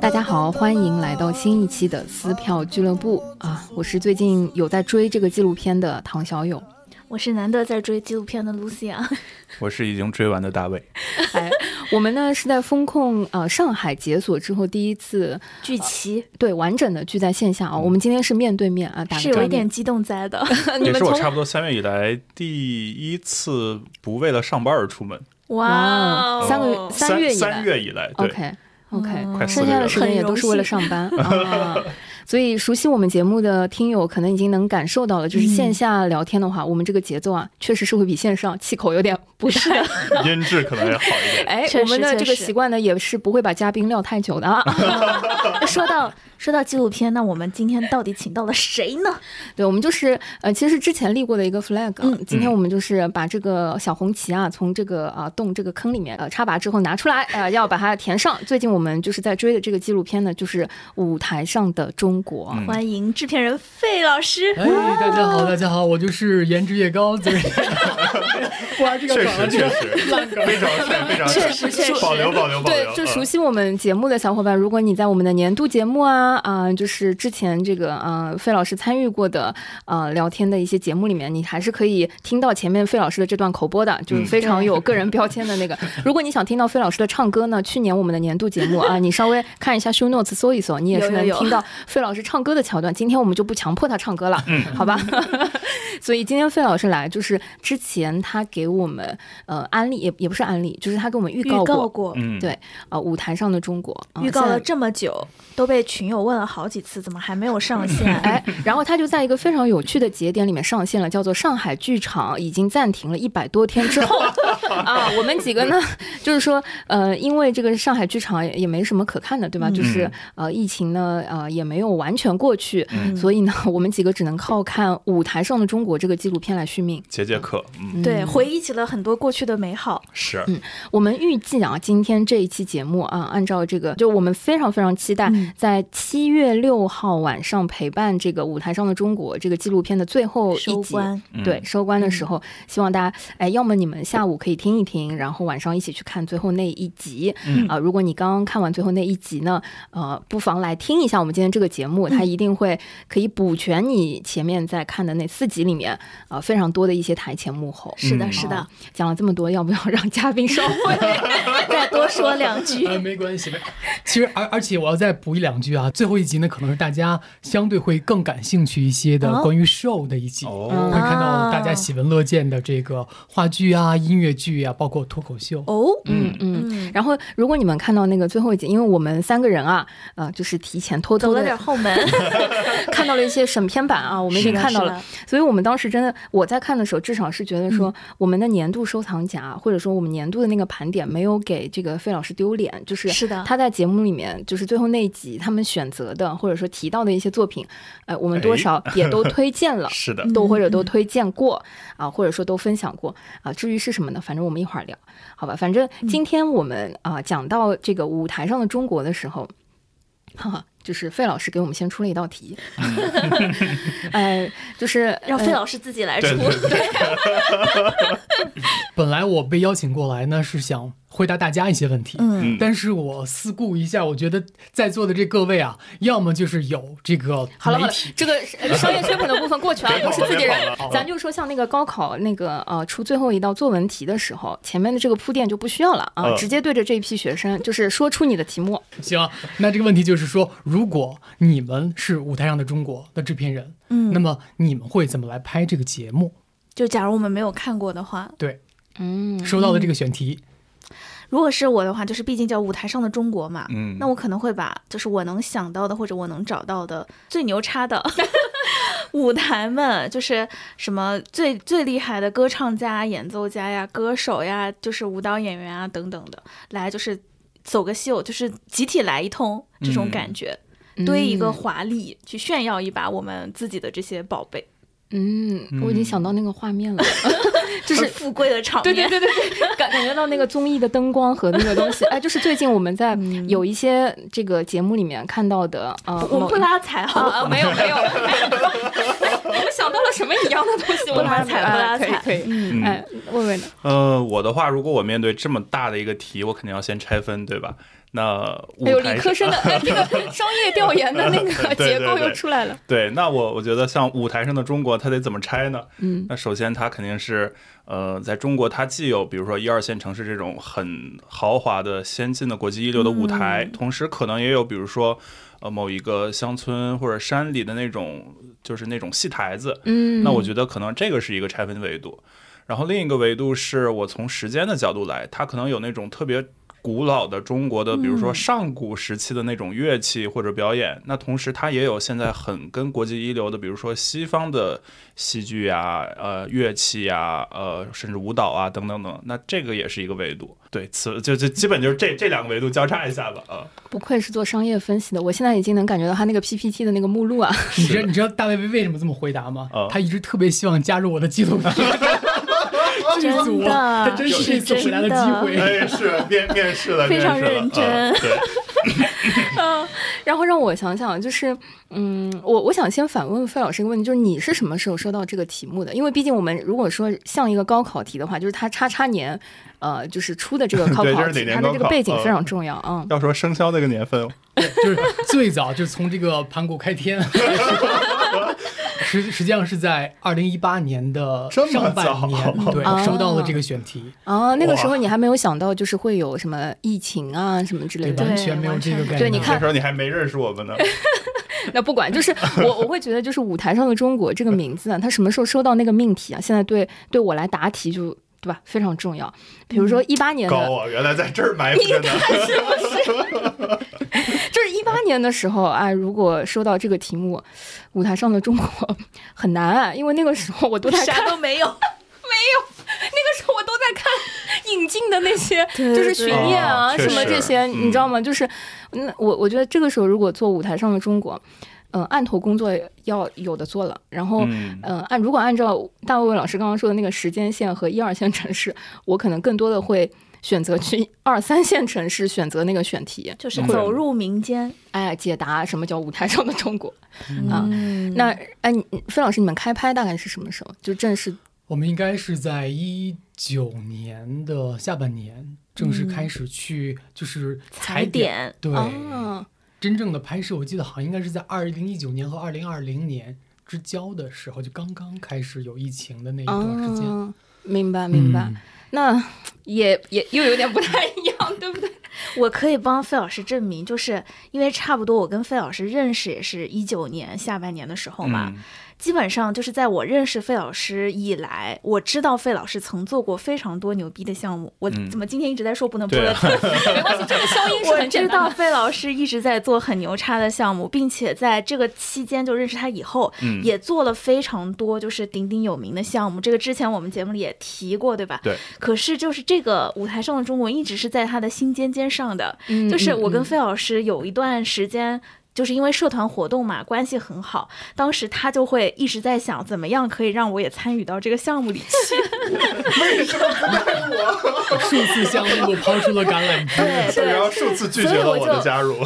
大家好，欢迎来到新一期的撕票俱乐部啊！我是最近有在追这个纪录片的唐小友，我是难得在追纪录片的 Lucy 啊，我是已经追完的大卫。哎，我们呢是在风控呃上海解锁之后第一次聚齐，对完整的聚在线下啊。我们今天是面对面啊，是有一点激动在的。也是我差不多三月以来第一次不为了上班而出门。哇，三个月三月以来，三月以来，OK。OK，剩下的时间也都是为了上班。啊，所以熟悉我们节目的听友可能已经能感受到了，就是线下聊天的话，我们这个节奏啊，确实是会比线上气口有点不太，音质可能要好一点。哎，我们的这个习惯呢，也是不会把嘉宾撂太久的啊。说到。说到纪录片，那我们今天到底请到了谁呢？对，我们就是呃，其实之前立过的一个 flag。嗯，今天我们就是把这个小红旗啊，从这个啊洞这个坑里面呃插拔之后拿出来，呃，要把它填上。最近我们就是在追的这个纪录片呢，就是舞台上的中国。欢迎制片人费老师。哎，大家好，大家好，我就是颜值越高。对，哇，这个确实确实非常非常确实确实保留保留保留。对，就熟悉我们节目的小伙伴，如果你在我们的年度节目啊。啊，就是之前这个呃，费老师参与过的呃聊天的一些节目里面，你还是可以听到前面费老师的这段口播的，就是非常有个人标签的那个。如果你想听到费老师的唱歌呢，去年我们的年度节目啊，你稍微看一下 show notes 搜一搜，你也是能听到费老师唱歌的桥段。今天我们就不强迫他唱歌了，嗯好吧？所以今天费老师来，就是之前他给我们呃安利，也也不是安利，就是他给我们预告过，对啊，舞台上的中国预告了这么久，都被群友。问了好几次，怎么还没有上线？哎，然后他就在一个非常有趣的节点里面上线了，叫做上海剧场已经暂停了一百多天之后 啊，我们几个呢，就是说，呃，因为这个上海剧场也没什么可看的，对吧？就是呃，疫情呢，呃，也没有完全过去，所以呢，我们几个只能靠看舞台上的中国这个纪录片来续命，解解渴。嗯，对，回忆起了很多过去的美好。是，嗯，我们预计啊，今天这一期节目啊，按照这个，就我们非常非常期待在。七月六号晚上陪伴这个舞台上的中国这个纪录片的最后一集，对收官的时候，希望大家哎，要么你们下午可以听一听，然后晚上一起去看最后那一集。啊，如果你刚刚看完最后那一集呢，呃，不妨来听一下我们今天这个节目，它一定会可以补全你前面在看的那四集里面啊非常多的一些台前幕后。是的，是的，讲了这么多，要不要让嘉宾稍微 再多说两句？没关系，其实而而且我要再补一两句啊。最后一集呢，可能是大家相对会更感兴趣一些的关于 show 的一集，会看到大家喜闻乐见的这个话剧啊、音乐剧啊，包括脱口秀。哦，嗯嗯。然后，如果你们看到那个最后一集，因为我们三个人啊，呃，就是提前偷偷走了点后门，看到了一些审片版啊，我们已经看到了。所以我们当时真的，我在看的时候，至少是觉得说，我们的年度收藏夹，或者说我们年度的那个盘点，没有给这个费老师丢脸。就是是的，他在节目里面，就是最后那一集，他们选择的。或者说提到的一些作品，呃，我们多少也都推荐了，是的，都或者都推荐过啊，或者说都分享过啊。至于是什么呢？反正我们一会儿聊，好吧？反正今天我们啊讲到这个舞台上的中国的时候，哈哈。就是费老师给我们先出了一道题，哎，就是让费老师自己来出。本来我被邀请过来呢，是想回答大家一些问题，嗯，但是我思顾一下，我觉得在座的这各位啊，要么就是有这个好了，这个 商业吹捧的部分过去了，都是自己人。咱就说像那个高考那个呃出最后一道作文题的时候，前面的这个铺垫就不需要了啊，直接对着这一批学生，就是说出你的题目。行，那这个问题就是说。如果你们是舞台上的中国的制片人，嗯，那么你们会怎么来拍这个节目？就假如我们没有看过的话，对，嗯，收到的这个选题，如果是我的话，就是毕竟叫舞台上的中国嘛，嗯，那我可能会把就是我能想到的或者我能找到的最牛叉的舞台们，就是什么最最厉害的歌唱家、演奏家呀、歌手呀，就是舞蹈演员啊等等的，来就是走个秀，就是集体来一通这种感觉。堆一个华丽，去炫耀一把我们自己的这些宝贝。嗯，我已经想到那个画面了，就是富贵的场面。对对对对对，感感觉到那个综艺的灯光和那个东西。哎，就是最近我们在有一些这个节目里面看到的，呃，我们不拉踩哈，没有没有。我们想到了什么一样的东西？我拉踩，不拉踩，可以。嗯，哎，问问呢？呃，我的话，如果我面对这么大的一个题，我肯定要先拆分，对吧？那还有理科生的 那个商业调研的那个结构又出来了。对，那我我觉得像舞台上的中国，它得怎么拆呢？嗯，那首先它肯定是呃，在中国它既有比如说一二线城市这种很豪华的先进的国际一流的舞台，同时可能也有比如说呃某一个乡村或者山里的那种就是那种戏台子。嗯，那我觉得可能这个是一个拆分维度。然后另一个维度是我从时间的角度来，它可能有那种特别。古老的中国的，比如说上古时期的那种乐器或者表演，那同时它也有现在很跟国际一流的，比如说西方的戏剧呀、呃乐器呀、呃甚至舞蹈啊等等等，那这个也是一个维度。对，此就就基本就是这这两个维度交叉一下吧。啊，不愧是做商业分析的，我现在已经能感觉到他那个 PPT 的那个目录啊。你知道你知道大卫为什么这么回答吗？他一直特别希望加入我的纪录片。真的，他真是一次回来的机会，哎，是面面试了，非常认真。嗯，然后让我想想，就是，嗯，我我想先反问费老师一个问题，就是你是什么时候收到这个题目的？因为毕竟我们如果说像一个高考题的话，就是它叉叉年，呃，就是出的这个高考题，它的这个背景非常重要啊。要说生肖那个年份，就是最早就从这个盘古开天。实实际上是在二零一八年的上半年，对，收到了这个选题。哦，那个时候你还没有想到，就是会有什么疫情啊什么之类的，完全没有这个概念。对，你看那时候你还没认识我们呢。那不管，就是我我会觉得，就是舞台上的中国这个名字啊，他什么时候收到那个命题啊？现在对对我来答题就对吧，非常重要。比如说一八年的，高啊，原来在这儿埋伏着呢，是不是？就是一八年的时候啊，如果收到这个题目。舞台上的中国很难啊，因为那个时候我都在啥都没有，没有。那个时候我都在看引进的那些，就是巡演啊什么这些，你知道吗？就是那我我觉得这个时候如果做舞台上的中国，嗯，案头工作要有的做了。然后嗯，按如果按照大卫老师刚刚说的那个时间线和一二线城市，我可能更多的会。选择去 二三线城市选择那个选题，就是走入民间，哎，解答什么叫舞台上的中国啊？那哎，费老师，你们开拍大概是什么时候？就正式？我们应该是在一九年的下半年正式开始去，就是踩点。对，真正的拍摄，我记得好像应该是在二零一九年和二零二零年之交的时候，就刚刚开始有疫情的那一段时间。明白，明白。那也也又有点不太一样，对不对？我可以帮费老师证明，就是因为差不多，我跟费老师认识也是一九年下半年的时候嘛。基本上就是在我认识费老师以来，我知道费老师曾做过非常多牛逼的项目。我怎么今天一直在说不能播的？没关系，这个消音是很简单。我知道费老师一直在做很牛叉的项目，并且在这个期间就认识他以后，也做了非常多就是鼎鼎有名的项目。这个之前我们节目里也提过，对吧？对。可是就是这个舞台上的中国一直是在他的心尖尖上的。就是我跟费老师有一段时间。就是因为社团活动嘛，关系很好。当时他就会一直在想，怎么样可以让我也参与到这个项目里去。为什么不加入我？数次相目抛出了橄榄枝，然后数次拒绝了我的加入。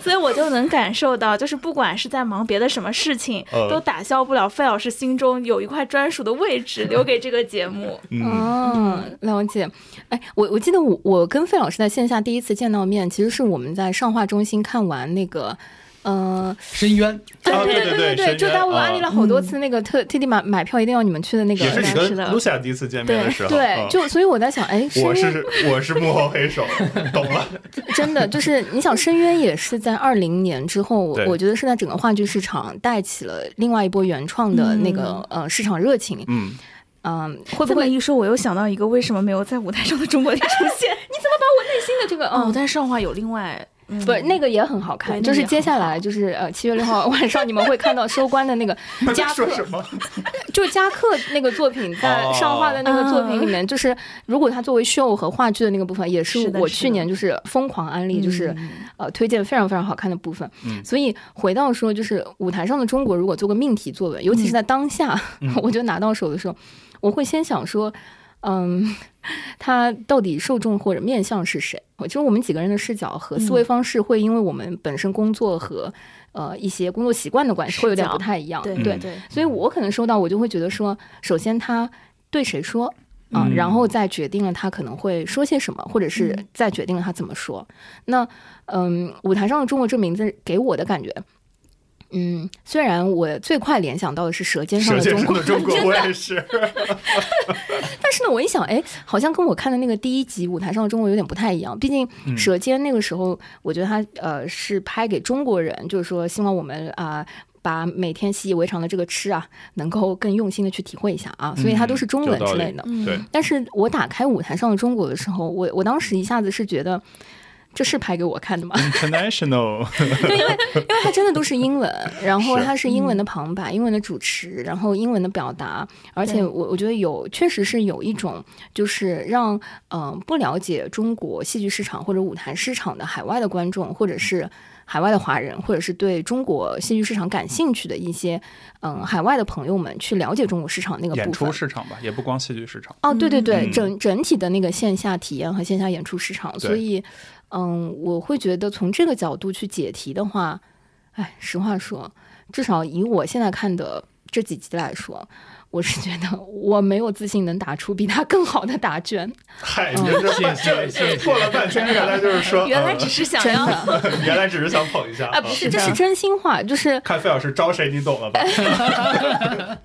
所以我就能感受到，就是不管是在忙别的什么事情，都打消不了费老师心中有一块专属的位置，留给这个节目。嗯，了解。哎，我我记得我我跟费老师在线下第一次见到面，其实是我们在上画中心看完那个。呃，深渊，对对对对对，就在我安利了好多次那个特特地买买票，一定要你们去的那个，也是你跟露夏第一次见面的时候，对，就所以我在想，哎，我是我是幕后黑手，懂了，真的就是你想，深渊也是在二零年之后，我觉得是在整个话剧市场带起了另外一波原创的那个呃市场热情，嗯。嗯，会不会一说，我又想到一个为什么没有在舞台上的中国里出现？你怎么把我内心的这个哦，但是上话有另外。不，那个也很好看，就是接下来就是呃七月六号 晚上你们会看到收官的那个加克，就加克那个作品在上画的那个作品里面，就是如果他作为秀和话剧的那个部分，也是我去年就是疯狂安利，就是呃推荐非常非常好看的部分。所以回到说，就是舞台上的中国，如果做个命题作文，尤其是在当下，我觉得拿到手的时候，我会先想说。嗯，他到底受众或者面向是谁？我觉得我们几个人的视角和思维方式会因为我们本身工作和呃一些工作习惯的关系会有点不太一样。对对对，所以我可能收到我就会觉得说，首先他对谁说啊，然后再决定了他可能会说些什么，或者是再决定了他怎么说。那嗯，舞台上的中国这名字给我的感觉。嗯，虽然我最快联想到的是《舌尖上的中国》，中国我也是。但是呢，我一想，哎，好像跟我看的那个第一集《舞台上的中国》有点不太一样。毕竟《舌尖》那个时候，我觉得它呃是拍给中国人，就是说希望我们啊把每天习以为常的这个吃啊，能够更用心的去体会一下啊，所以它都是中文之类的。对。但是我打开《舞台上的中国》的时候，我我当时一下子是觉得。这是拍给我看的吗？International，对，因为因为它真的都是英文，然后它是英文的旁白、英文的主持，然后英文的表达，而且我我觉得有确实是有一种就是让嗯不了解中国戏剧市场或者舞台市场的海外的观众，或者是海外的华人，或者是对中国戏剧市场感兴趣的一些嗯海外的朋友们去了解中国市场那个演出市场吧，也不光戏剧市场。哦，对对对，整整体的那个线下体验和线下演出市场，所以。嗯，我会觉得从这个角度去解题的话，哎，实话说，至少以我现在看的这几集来说。我是觉得我没有自信能打出比他更好的答卷。嗨，谢谢谢谢，错了半天，原来就是说，原来只是想要，原来只是想捧一下啊！不是，这是真心话，就是 看费老师招谁，你懂了吧？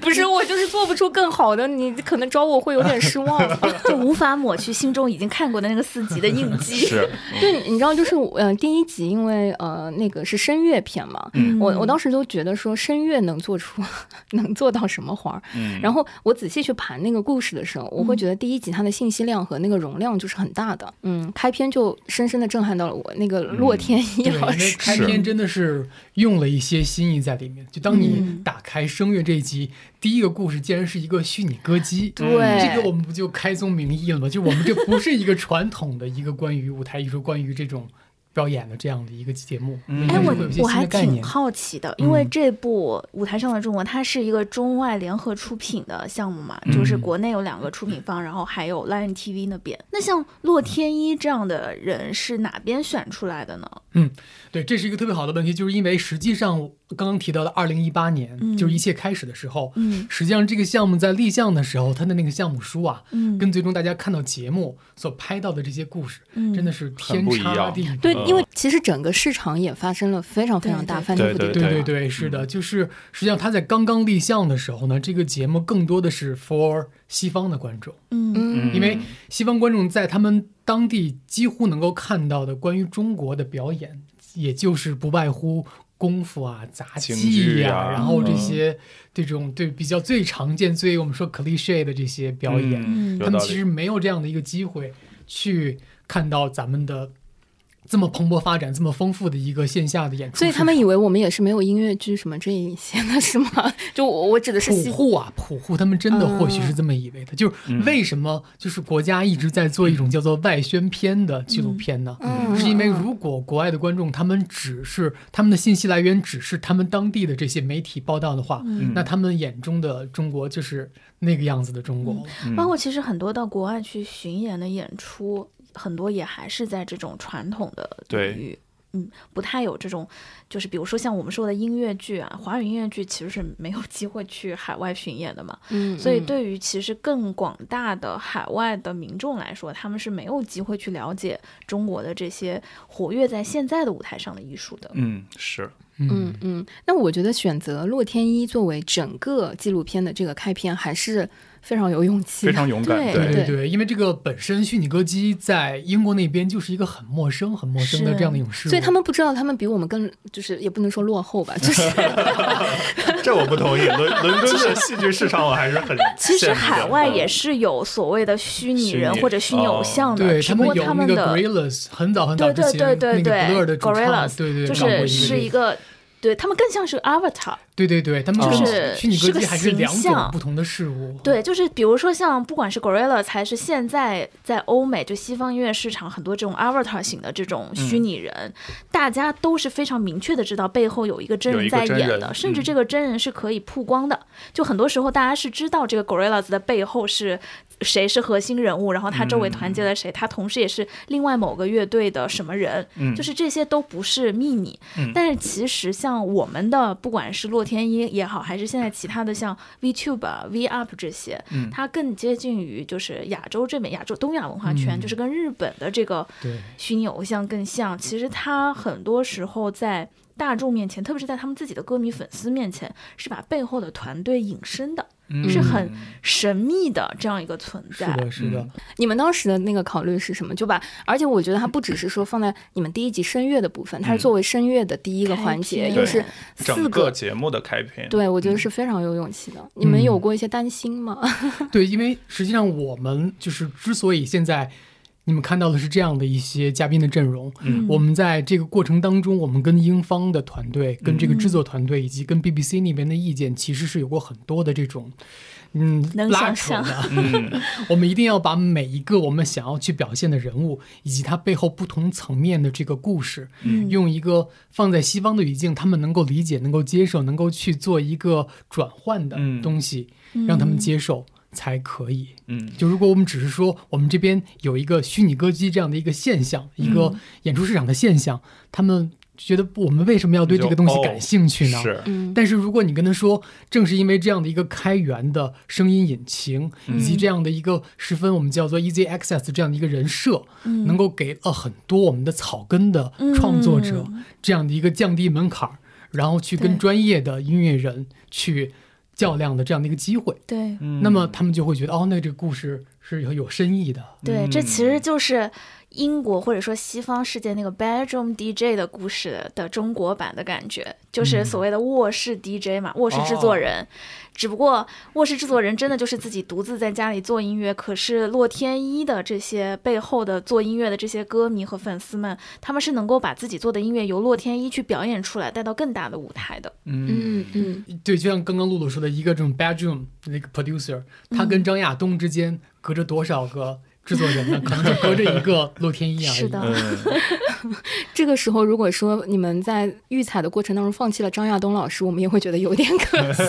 不是，我就是做不出更好的，你可能招我会有点失望，就无法抹去心中已经看过的那个四集的印记。是，对，你知道，就是嗯，第一集因为呃那个是声乐片嘛，我我当时都觉得说声乐能做出能做到什么花。嗯，然后我仔细去盘那个故事的时候，我会觉得第一集它的信息量和那个容量就是很大的。嗯，开篇就深深的震撼到了我。那个洛天依老师，开篇真的是用了一些心意在里面。就当你打开声乐这一集，第一个故事竟然是一个虚拟歌姬，对，这个我们不就开宗明义了吗？就我们这不是一个传统的一个关于舞台艺术、关于这种。表演的这样的一个节目，哎，我我还挺好奇的，因为这部舞台上的中国，它是一个中外联合出品的项目嘛，就是国内有两个出品方，然后还有 Line TV 那边。那像洛天依这样的人是哪边选出来的呢？嗯，对，这是一个特别好的问题，就是因为实际上刚刚提到的二零一八年，就是一切开始的时候，嗯，实际上这个项目在立项的时候，它的那个项目书啊，嗯，跟最终大家看到节目所拍到的这些故事，嗯，真的是天差地别。对，因为其实整个市场也发生了非常非常大翻天覆地。对对对，是的，就是实际上它在刚刚立项的时候呢，这个节目更多的是 for 西方的观众，嗯，因为西方观众在他们。当地几乎能够看到的关于中国的表演，也就是不外乎功夫啊、杂技呀，然后这些这种对比较最常见、最我们说 cliche 的这些表演，他们其实没有这样的一个机会去看到咱们的。这么蓬勃发展、这么丰富的一个线下的演出，所以他们以为我们也是没有音乐剧什么这一些的，是吗？就我我指的是普户啊，普户他们真的或许是这么以为的。就是为什么就是国家一直在做一种叫做外宣片的纪录片呢？是因为如果国外的观众他们只是他们的信息来源只是他们当地的这些媒体报道的话，那他们眼中的中国就是那个样子的中国。包括其实很多到国外去巡演的演出。很多也还是在这种传统的领域，嗯，不太有这种，就是比如说像我们说的音乐剧啊，华语音乐剧其实是没有机会去海外巡演的嘛，嗯，所以。对于其实更广大的海外的民众来说，他们是没有机会去了解中国的这些活跃在现在的舞台上的艺术的，嗯，是，嗯嗯，那我觉得选择洛天依作为整个纪录片的这个开篇还是。非常有勇气，非常勇敢，对对对，因为这个本身虚拟歌姬在英国那边就是一个很陌生、很陌生的这样的一种事物，所以他们不知道，他们比我们更就是也不能说落后吧，就是 这我不同意。伦伦敦的戏剧市场我还是很 其实海外也是有所谓的虚拟人或者虚拟偶像的，只不过他们的 Gorillas 很早很早之前对对对对对 Gorillas 对对就是是一个。对他们更像是 avatar，对对对，他们就是虚拟歌姬还是两种不同的事物。对，就是比如说像不管是 gorilla，才是现在在欧美就西方音乐市场很多这种 avatar 型的这种虚拟人，大家都是非常明确的知道背后有一个真人在演的，甚至这个真人是可以曝光的。就很多时候大家是知道这个 Gorillas 的背后是谁是核心人物，然后他周围团结了谁，他同时也是另外某个乐队的什么人，就是这些都不是秘密。但是其实像我们的，不管是洛天依也好，还是现在其他的像 VTube、V Up 这些，它更接近于就是亚洲这边，亚洲东亚文化圈，就是跟日本的这个虚拟偶像更像。其实他很多时候在大众面前，特别是在他们自己的歌迷粉丝面前，是把背后的团队隐身的。是很神秘的这样一个存在。是的，是的。你们当时的那个考虑是什么？就把，而且我觉得它不只是说放在你们第一集声乐的部分，它是作为声乐的第一个环节，又是四个节目的开篇。对，我觉得是非常有勇气的。你们有过一些担心吗？对，因为实际上我们就是之所以现在。你们看到的是这样的一些嘉宾的阵容。嗯，我们在这个过程当中，我们跟英方的团队、跟这个制作团队以及跟 BBC 那边的意见，其实是有过很多的这种，嗯，拉扯的。嗯，我们一定要把每一个我们想要去表现的人物，以及他背后不同层面的这个故事，嗯，用一个放在西方的语境，他们能够理解、能够接受、能够去做一个转换的东西，让他们接受。才可以，嗯，就如果我们只是说我们这边有一个虚拟歌姬这样的一个现象，一个演出市场的现象，他们觉得我们为什么要对这个东西感兴趣呢？是，但是如果你跟他说，正是因为这样的一个开源的声音引擎，以及这样的一个十分我们叫做 easy access 这样的一个人设，能够给了很多我们的草根的创作者这样的一个降低门槛，然后去跟专业的音乐人去。较量的这样的一个机会，对，那么他们就会觉得，哦，那这个故事是有有深意的。对，这其实就是英国或者说西方世界那个 bedroom DJ 的故事的中国版的感觉，就是所谓的卧室 DJ 嘛，卧室制作人。只不过卧室制作人真的就是自己独自在家里做音乐，可是洛天依的这些背后的做音乐的这些歌迷和粉丝们，他们是能够把自己做的音乐由洛天依去表演出来，带到更大的舞台的。嗯嗯，对，就像刚刚露露说的，一个这种 bedroom 那个 producer，他跟张亚东之间隔着多少个？制作人呢，可能就隔着一个洛天依而已。是的，这个时候如果说你们在预采的过程当中放弃了张亚东老师，我们也会觉得有点可惜。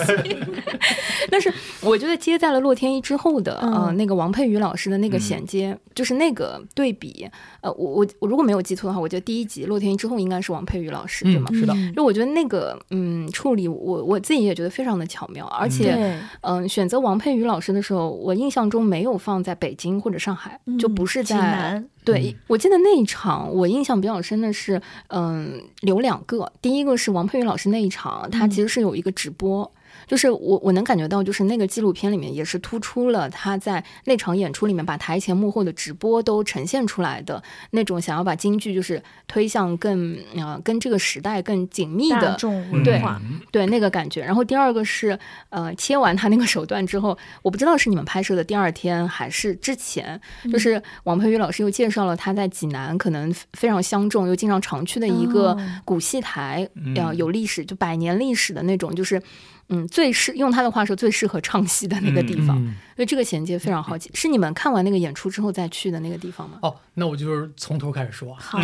但是我觉得接在了洛天依之后的呃那个王佩瑜老师的那个衔接，就是那个对比。呃，我我我如果没有记错的话，我觉得第一集洛天依之后应该是王佩瑜老师，对吗？是的。就我觉得那个嗯处理，我我自己也觉得非常的巧妙，而且嗯选择王佩瑜老师的时候，我印象中没有放在北京或者上海。就不是在对，我记得那一场，我印象比较深的是，嗯，有两个，第一个是王佩瑜老师那一场，他其实是有一个直播。就是我我能感觉到，就是那个纪录片里面也是突出了他在那场演出里面把台前幕后的直播都呈现出来的那种想要把京剧就是推向更呃跟这个时代更紧密的对对那个感觉。然后第二个是呃切完他那个手段之后，我不知道是你们拍摄的第二天还是之前，就是王佩瑜老师又介绍了他在济南可能非常相中又经常常去的一个古戏台，呃有历史就百年历史的那种就是。嗯，最适用他的话说，最适合唱戏的那个地方，所以这个衔接非常好奇。是你们看完那个演出之后再去的那个地方吗？哦，那我就是从头开始说。好，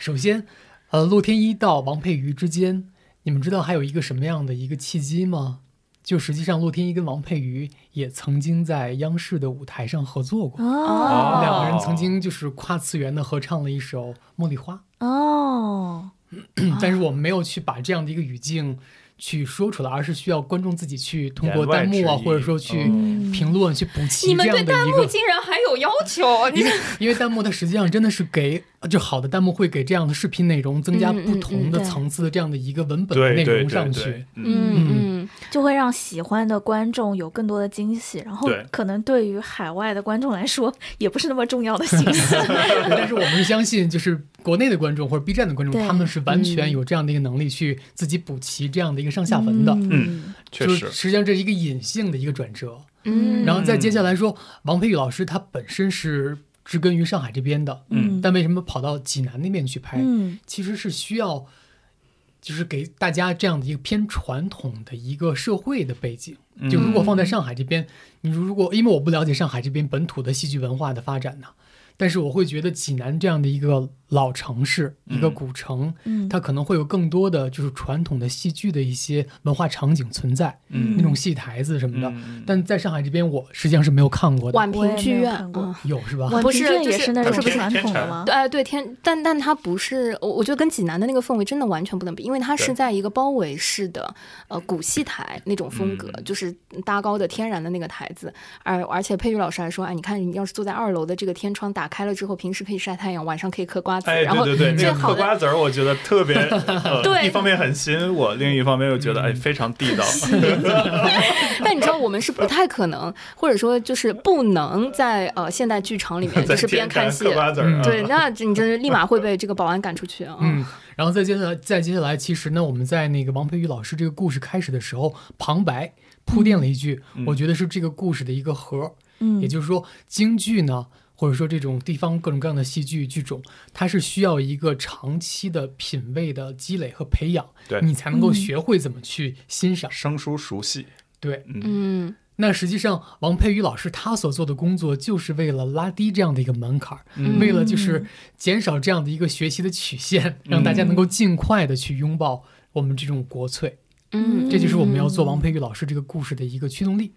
首先，呃，洛天依到王佩瑜之间，你们知道还有一个什么样的一个契机吗？就实际上，洛天依跟王佩瑜也曾经在央视的舞台上合作过，哦，两个人曾经就是跨次元的合唱了一首《茉莉花》。哦，但是我们没有去把这样的一个语境。去说出来，而是需要观众自己去通过弹幕啊，或者说去评论去补齐。你们对弹幕竟然还有要求？因为因为弹幕它实际上真的是给就好的弹幕会给这样的视频内容增加不同的层次的这样的一个文本的内容上去。嗯嗯，就会让喜欢的观众有更多的惊喜，然后可能对于海外的观众来说也不是那么重要的信息。但是我们是相信，就是国内的观众或者 B 站的观众，他们是完全有这样的一个能力去自己补齐这样的。一个上下文的，嗯，确实，实际上这是一个隐性的一个转折，嗯，然后再接下来说，王佩宇老师他本身是植根于上海这边的，嗯，但为什么跑到济南那边去拍？嗯，其实是需要，就是给大家这样的一个偏传统的一个社会的背景。就如果放在上海这边，你如果因为我不了解上海这边本土的戏剧文化的发展呢，但是我会觉得济南这样的一个老城市，一个古城，嗯，它可能会有更多的就是传统的戏剧的一些文化场景存在，嗯。那种戏台子什么的。嗯但在上海这边，我实际上是没有看过的。宛平剧院。有是吧？宛平剧院也是那不是不是种传统的吗？对，哎，对天，但但它不是，我我觉得跟济南的那个氛围真的完全不能比，因为它是在一个包围式的呃古戏台那种风格，嗯。就是搭高的天然的那个台子，而而且佩玉老师还说，哎，你看你要是坐在二楼的这个天窗打开了之后，平时可以晒太阳，晚上可以嗑瓜子，哎，然后对对对，那个。嗑瓜子儿，我觉得特别，呃对一方面很吸引我，另一方面又觉得哎非常地道。但你知道，我们是不太可能，或者说就是不能在呃现代剧场里面 就是边看戏嗑，瓜子对，那你真是立马会被这个保安赶出去啊。嗯，然后再接下来，再接下来，其实呢，我们在那个王培宇老师这个故事开始的时候，旁白铺垫了一句，嗯我觉得是这个故事的一个核，嗯，也就是说，京剧呢，或者说这种地方各种各样的戏剧剧种，它是需要一个长期的品味的积累和培养，对。你才能够嗯学会怎么去欣赏。生疏熟悉，对，嗯。嗯。那实际上王佩瑜老师他所做的工作，就是为了拉低这样的一个门槛儿，嗯。为了就是减少这样的一个学习的曲线，让大家能够尽快的去拥抱我们这种国粹。嗯，这就是我们要做王佩瑜老师这个故事的一个驱动力。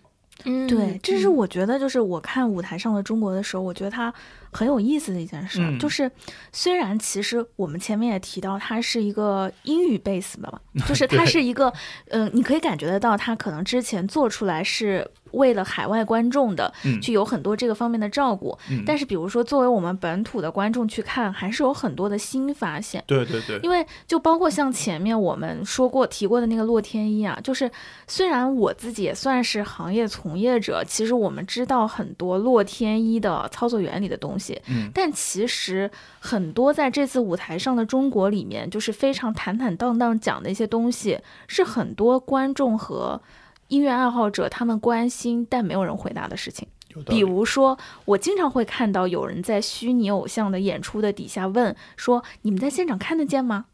嗯对，这是我觉得，就是我看舞台上的中国的时候，我觉得它很有意思的一件事就是虽然其实我们前面也提到，它是一个英语 base 的嘛，就是 它是一个，嗯、你可以感觉得到，它可能之前做出来是为了海外观众的，嗯。去有很多这个方面的照顾，嗯。但是比如说作为我们本土的观众去看，还是有很多的新发现。对对对，因为就包括像前面我们说过提过的那个洛天依啊，就是虽然我自己也算是行业从业者，其实我们知道很多洛天依的操作原理的东西，嗯。但其实很多在这次舞台上的中国里面，就是非常坦坦荡荡讲的一些东西，是很多观众和音乐爱好者他们关心但没有人回答的事情。比如说，我经常会看到有人在虚拟偶像的演出的底下问说：“你们在现场看得见吗？”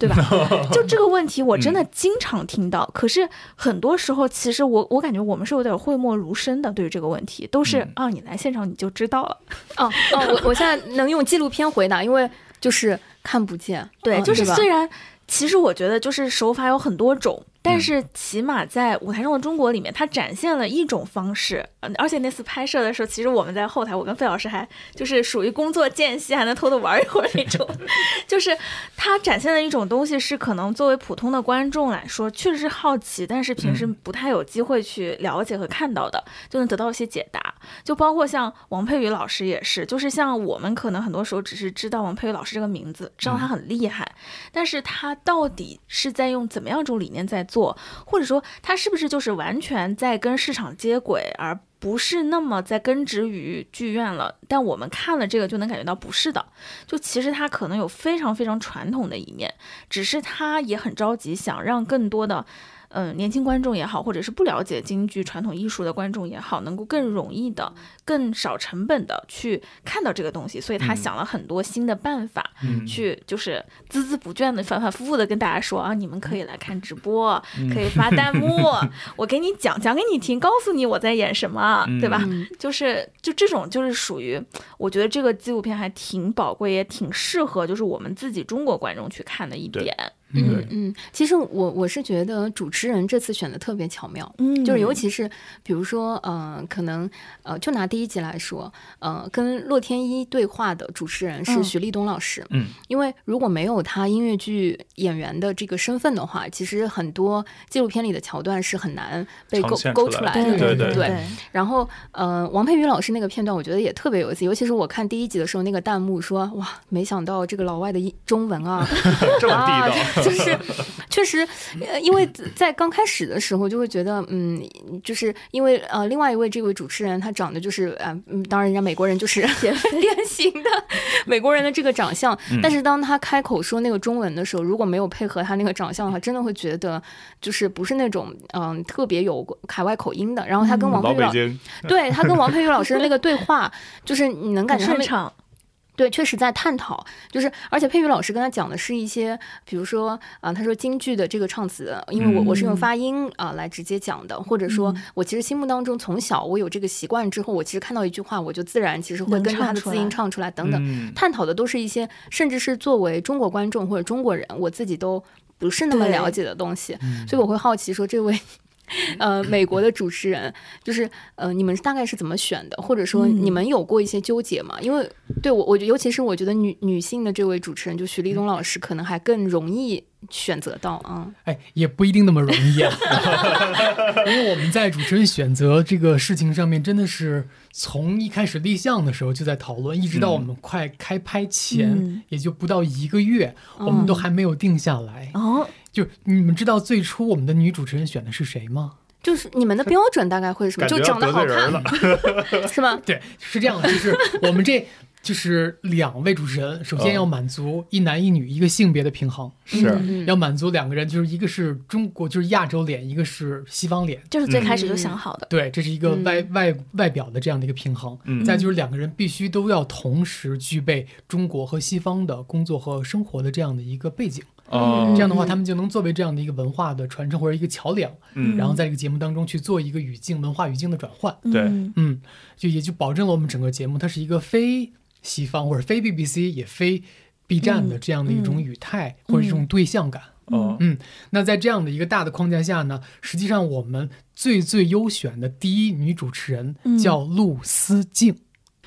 对吧？就这个问题，我真的经常听到。可是很多时候，其实我我感觉我们是有点讳莫如深的，对于这个问题，都是嗯啊，你来现场你就知道了。哦哦，我我现在能用纪录片回答，因为就是看不见。对，就是虽然其实我觉得就是手法有很多种，但嗯是起码在舞台上的中国里面，它展现了一种方式。嗯而且那次拍摄的时候，其实我们在后台，我跟费老师还就是属于工作间隙还能偷偷玩一会儿那种，就是它展现的一种东西是可能作为普通的观众来说，确实是好奇，但是平时嗯不太有机会去了解和看到的，就能得到一些解答。就包括像王佩瑜老师也是，就是像我们可能很多时候只是知道王佩瑜老师这个名字，知道他很厉害，但是他到底是在用怎么样一种理念在做，或者说他是不是就是完全在跟市场接轨，而不是那么在根植于剧院了？但我们看了这个就能感觉到不是的，就其实他可能有非常非常传统的一面，只是他也很着急想让更多的。嗯，年轻观众也好，或者是不了解京剧传统艺术的观众也好，能够更容易的、更少成本的去看到这个东西，所以他嗯想了很多新的办法，嗯去就是孜孜不倦的、反反复复的跟大家说啊，你们可以来看直播，嗯可以发弹幕，我给你讲讲给你听，告诉你我在演什么，对吧？嗯就是就这种就是属于，我觉得这个纪录片还挺宝贵，也挺适合就是我们自己中国观众去看的一对点。嗯嗯，其实我我是觉得主持人这次选的特别巧妙，嗯就是尤其是比如说，呃，可能呃，就拿第一集来说，呃，跟洛天依对话的主持人是嗯。徐立东老师，嗯，因为如果没有他音乐剧演员的这个身份的话，其实很多纪录片里的桥段是很难被勾勾出来的，对对对然后，呃，王佩瑜老师那个片段，我觉得也特别有意思，尤其是我看第一集的时候，那个弹幕说：“哇，没想到这个老外的英中文啊，这么啊地道，就是确实，呃，因为在刚开始的时候就会觉得，嗯，就是因为呃，另外一位这位主持人他长得就是呃，嗯，当然人家美国人就是 典型的 美国人的这个长相，嗯但是当他开口说那个中文的时候，如果没有配合他那个长相的话，真的会觉得就是不是那种嗯、特别有海外口音的。然后他跟王佩玉老，老，对他跟王佩玉老师的那个对话，就是你能感觉他们很顺畅。对，确实在探讨，就是而且佩宇老师跟他讲的是一些，比如说啊，他说京剧的这个唱词，因为我我是用发音啊来直接讲的，或者说我其实心目当中从小我有这个习惯之后，我其实看到一句话，我就自然其实会跟着他的字音唱出来等等，探讨的都是一些，甚至是作为中国观众或者中国人，我自己都不是那么了解的东西，所以我会好奇说这位。呃，美国的主持人就是呃，你们大概是怎么选的？或者说你们有过一些纠结吗？因为对我，我尤其是我觉得女女性的这位主持人，就徐立东老师，可能还更容易选择到啊。哎，也不一定那么容易啊，因为我们在主持人选择这个事情上面，真的是从一开始立项的时候就在讨论，一直到我们快开拍前，也就不到一个月，我们都还没有定下来哦。就你们知道最初我们的女主持人选的是谁吗？就是你们的标准大概会是什么？就长得好看，是吗？对，是这样的，就是我们这 就是两位主持人，首先要满足一男一女一个性别的平衡，是要满足两个人，就是一个是中国就是亚洲脸，一个是西方脸，就是最开始就想好的。对，这是一个外外外表的这样的一个平衡。再就是两个人必须都要同时具备中国和西方的工作和生活的这样的一个背景。这样的话，他们就能作为这样的一个文化的传承或者一个桥梁，嗯，然后在这个节目当中去做一个语境、文化语境的转换，对，嗯，就也就保证了我们整个节目它是一个非西方或者非 BBC 也非 B 站的这样的一种语态或者一种对象感，哦，嗯，那在这样的一个大的框架下呢，实际上我们最最优选的第一女主持人叫陆思静，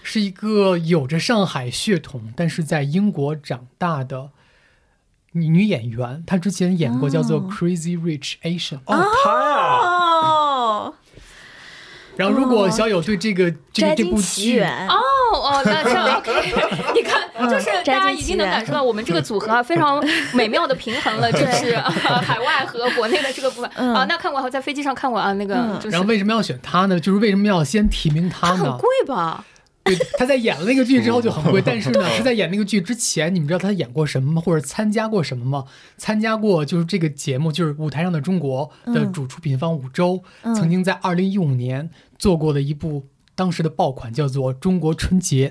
是一个有着上海血统，但是在英国长大的。女女演员，她之前演过叫做《Crazy Rich Asian》哦，她呀。然后，如果小友对这个这个这部剧哦哦，那这样 OK，你看，就是大家已经能感受到我们这个组合啊，非常美妙的平衡了，就是海外和国内的这个部分啊。那看过，在飞机上看过啊，那个。然后为什么要选他呢？就是为什么要先提名他呢？很贵吧？对，他在演了那个剧之后就很贵，但是呢，是在演那个剧之前，你们知道他演过什么吗？或者参加过什么吗？参加过就是这个节目，就是舞台上的中国的主出品方五洲，曾经在二零一五年做过的一部当时的爆款，叫做《中国春节》。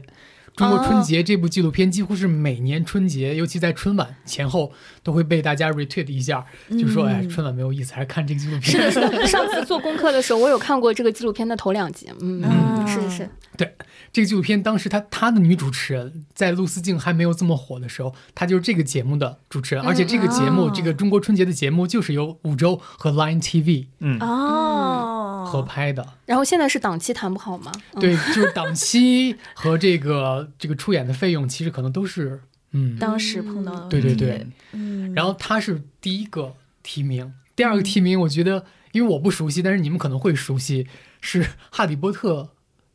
中国春节这部纪录片几乎是每年春节，尤其在春晚前后，都会被大家 retweet 一下，就说哎，春晚没有意思，还是看这个纪录片。是的，上次做功课的时候，我有看过这个纪录片的头两集。嗯，是是是，对。这个纪录片当时他他的女主持人在陆思静还没有这么火的时候，她就是这个节目的主持人，而且这个节目这个中国春节的节目就是由五洲和 Line TV 嗯哦合拍的。然后现在是档期谈不好吗？对，就是档期和这个这个出演的费用其实可能都是嗯当时碰到的。对对对，嗯。然后他是第一个提名，第二个提名我觉得因为我不熟悉，但是你们可能会熟悉，是《哈利波特》。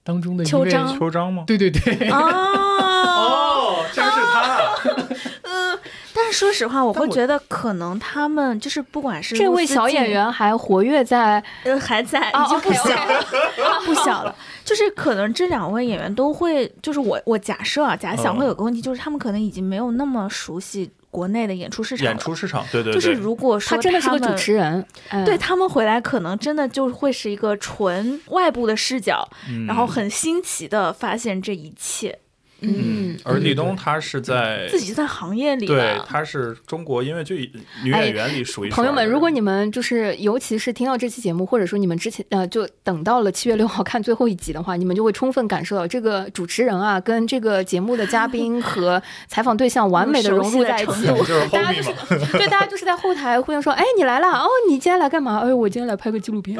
当中的秋张，秋张吗？对对对，哦，竟然是他。嗯，但是说实话，我会觉得可能他们就是不管是这位小演员还活跃在，呃，还在，已经不小了，不小了。就是可能这两位演员都会，就是我我假设啊，假想会有个问题，就是他们可能已经没有那么熟悉。国内的演出市场，演出市场，对对，就是如果说他真的是个主持人，对他们回来可能真的就会是一个纯外部的视角，然后很新奇的发现这一切。嗯，而立冬他是在自己在行业里，对，他是中国音乐剧女演员里属于朋友们。如果你们就是，尤其是听到这期节目，或者说你们之前呃，就等到了七月六号 看最后一集的话，你们就会充分感受到这个主持人啊，跟这个节目的嘉宾和采访对象完美的融入在一起。大 家就是对，大家就是在后台互相说：“哎，你来了哦，你今天来干嘛？哎，我今天来拍个纪录片。”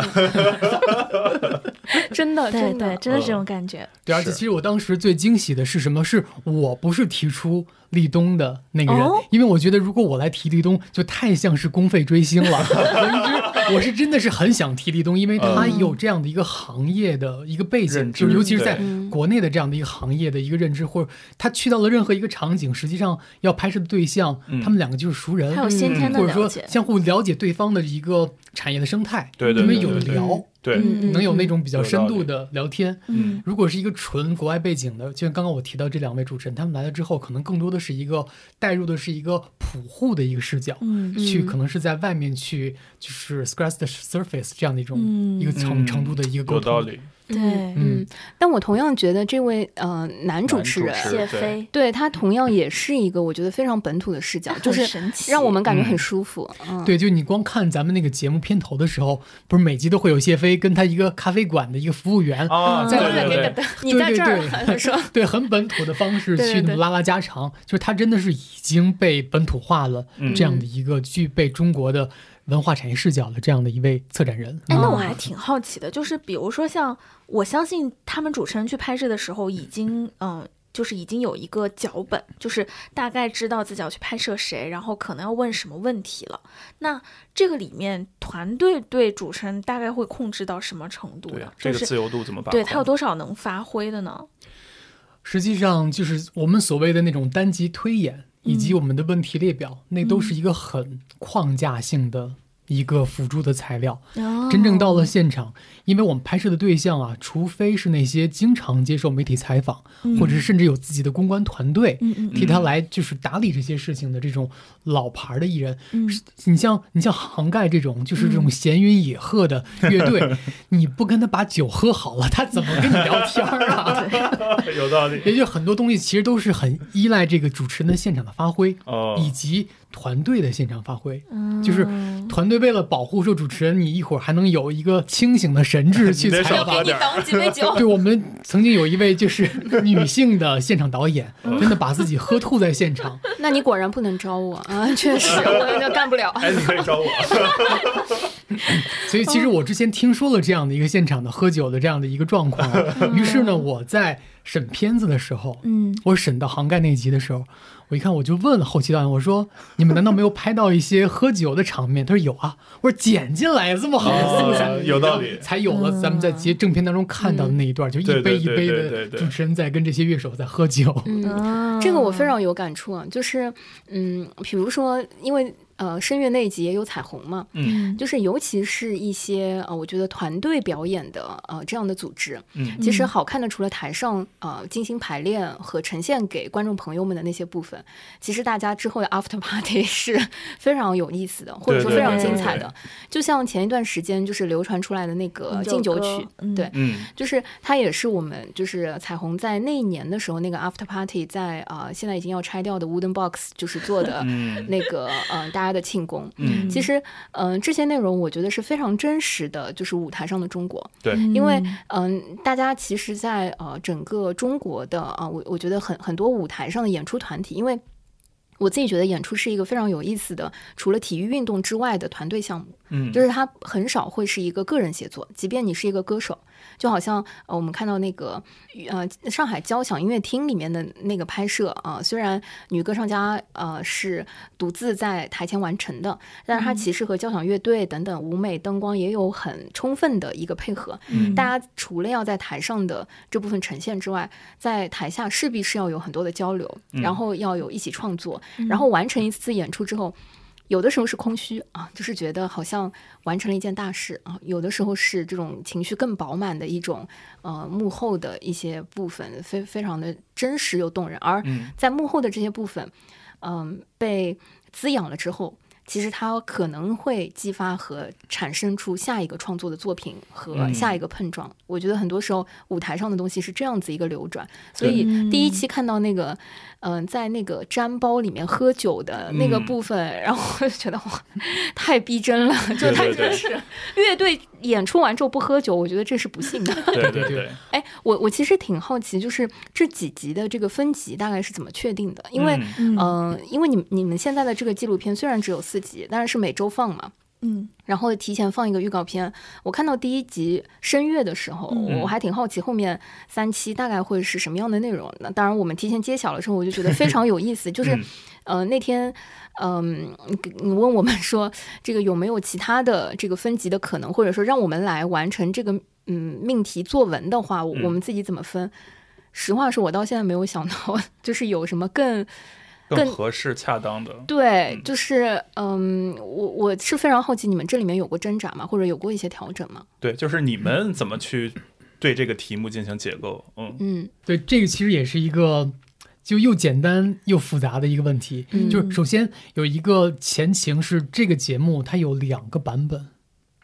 真的，对对，真的是这种感觉。对，而且其实我当时最惊喜的是。什么是我不是提出立冬的那个人？因为我觉得如果我来提立冬，就太像是公费追星了。我一直我是真的是很想提立冬，因为他有这样的一个行业的一个背景，就尤其是在国内的这样的一个行业的一个认知，或者他去到了任何一个场景，实际上要拍摄的对象，他们两个就是熟人，有先天的或者说相互了解对方的一个产业的生态，对对，因为有的聊。对，能有那种比较深度的聊天。嗯，如果是一个纯国外背景的，就像刚刚我提到这两位主持人，他们来了之后，可能更多的是一个带入的是一个普户的一个视角，嗯，去可能是在外面去就是 scratch the surface 这样的一种一个程程度的一个沟通。有道理。对，嗯，但我同样觉得这位呃男主持人谢飞，对。他同样也是一个我觉得非常本土的视角，就是让我们感觉很舒服。对，就你光看咱们那个节目片头的时候，不是每集都会有谢飞跟他一个咖啡馆的一个服务员在对对对，你在这儿说，对，很本土的方式去那么拉拉家常，就是他真的是已经被本土化了这样的一个具备中国的。文化产业视角的这样的一位策展人，哎，那我还挺好奇的，就是比如说像我相信他们主持人去拍摄的时候，已经嗯，就是已经有一个脚本，就是大概知道自己要去拍摄谁，然后可能要问什么问题了。那这个里面团队对主持人大概会控制到什么程度呢？这个自由度怎么办？对他有多少能发挥的呢？实际上，就是我们所谓的那种单集推演。以及我们的问题列表，那都是一个很框架性的。一个辅助的材料，真正到了现场，因为我们拍摄的对象啊，除非是那些经常接受媒体采访，或者是甚至有自己的公关团队替他来就是打理这些事情的这种老牌的艺人，你像你像杭盖这种就是这种闲云野鹤的乐队，你不跟他把酒喝好了，他怎么跟你聊天啊？有道理，也就很多东西其实都是很依赖这个主持人的现场的发挥，以及。团队的现场发挥，就是团队为了保护说主持人，你一会儿还能有一个清醒的神智 去采访。你等几杯酒。对我们曾经有一位就是 女性的现场导演，真的把自己喝吐在现场。那你果然不能招我啊！确实，我干不了。哎，你可以招我。所以其实我之前听说了这样的一个现场的喝酒的这样的一个状况，于是呢，我在审片子的时候，嗯，我审到杭盖那集的时候。我一看，我就问了后期导演，我说：“你们难道没有拍到一些喝酒的场面？”他说：“有啊。”我说：“剪进来这么好的素材，有道理，才有了咱们在节正片当中看到的那一段，就一杯一杯的主持人在跟这些乐手在喝酒。”嗯，这个我非常有感触，啊就是嗯，比如说因为。呃，声乐那一集也有彩虹嘛，嗯，就是尤其是一些呃，我觉得团队表演的呃这样的组织，嗯，其实好看的除了台上呃精心排练和呈现给观众朋友们的那些部分，其实大家之后的 after party 是非常有意思的，或者说非常精彩的。就像前一段时间就是流传出来的那个敬酒曲，对，嗯，就是它也是我们就是彩虹在那一年的时候那个 after party 在啊现在已经要拆掉的 wooden box 就是做的那个呃大。他的庆功，嗯，其实，嗯，这些内容我觉得是非常真实的，就是舞台上的中国，对，因为，嗯，大家其实，在呃整个中国的啊，我我觉得很很多舞台上的演出团体，因为。我自己觉得演出是一个非常有意思的，除了体育运动之外的团队项目。嗯，就是它很少会是一个个人写作，即便你是一个歌手，就好像呃我们看到那个呃上海交响音乐厅里面的那个拍摄啊，虽然女歌唱家呃是独自在台前完成的，但是它其实和交响乐队等等舞美灯光也有很充分的一个配合。嗯，大家除了要在台上的这部分呈现之外，在台下势必是要有很多的交流，然后要有一起创作。然后完成一次演出之后，有的时候是空虚啊，就是觉得好像完成了一件大事啊；有的时候是这种情绪更饱满的一种，呃，幕后的一些部分非非常的真实又动人。而在幕后的这些部分，嗯，被滋养了之后。其实它可能会激发和产生出下一个创作的作品和下一个碰撞。我觉得很多时候舞台上的东西是这样子一个流转。所以第一期看到那个，嗯，在那个毡包里面喝酒的那个部分，然后我就觉得哇，太逼真了，就太真实。乐队演出完之后不喝酒，我觉得这是不幸的。对 对对。哎，我我其实挺好奇，就是这几集的这个分级大概是怎么确定的？因为嗯，因为你你们现在的这个纪录片虽然只有四。集，当然是每周放嘛，嗯，然后提前放一个预告片。我看到第一集声乐的时候，我还挺好奇后面三期大概会是什么样的内容。那当然，我们提前揭晓了之后，我就觉得非常有意思。就是，呃，那天，嗯，你问我们说这个有没有其他的这个分级的可能，或者说让我们来完成这个嗯命题作文的话，我们自己怎么分？实话说，我到现在没有想到，就是有什么更。更合适、恰当的，对，就是嗯，我我是非常好奇，你们这里面有过挣扎吗？或者有过一些调整吗？对，就是你们怎么去对这个题目进行解构？嗯嗯，对，这个其实也是一个就又简单又复杂的一个问题。就是首先有一个前情是这个节目它有两个版本。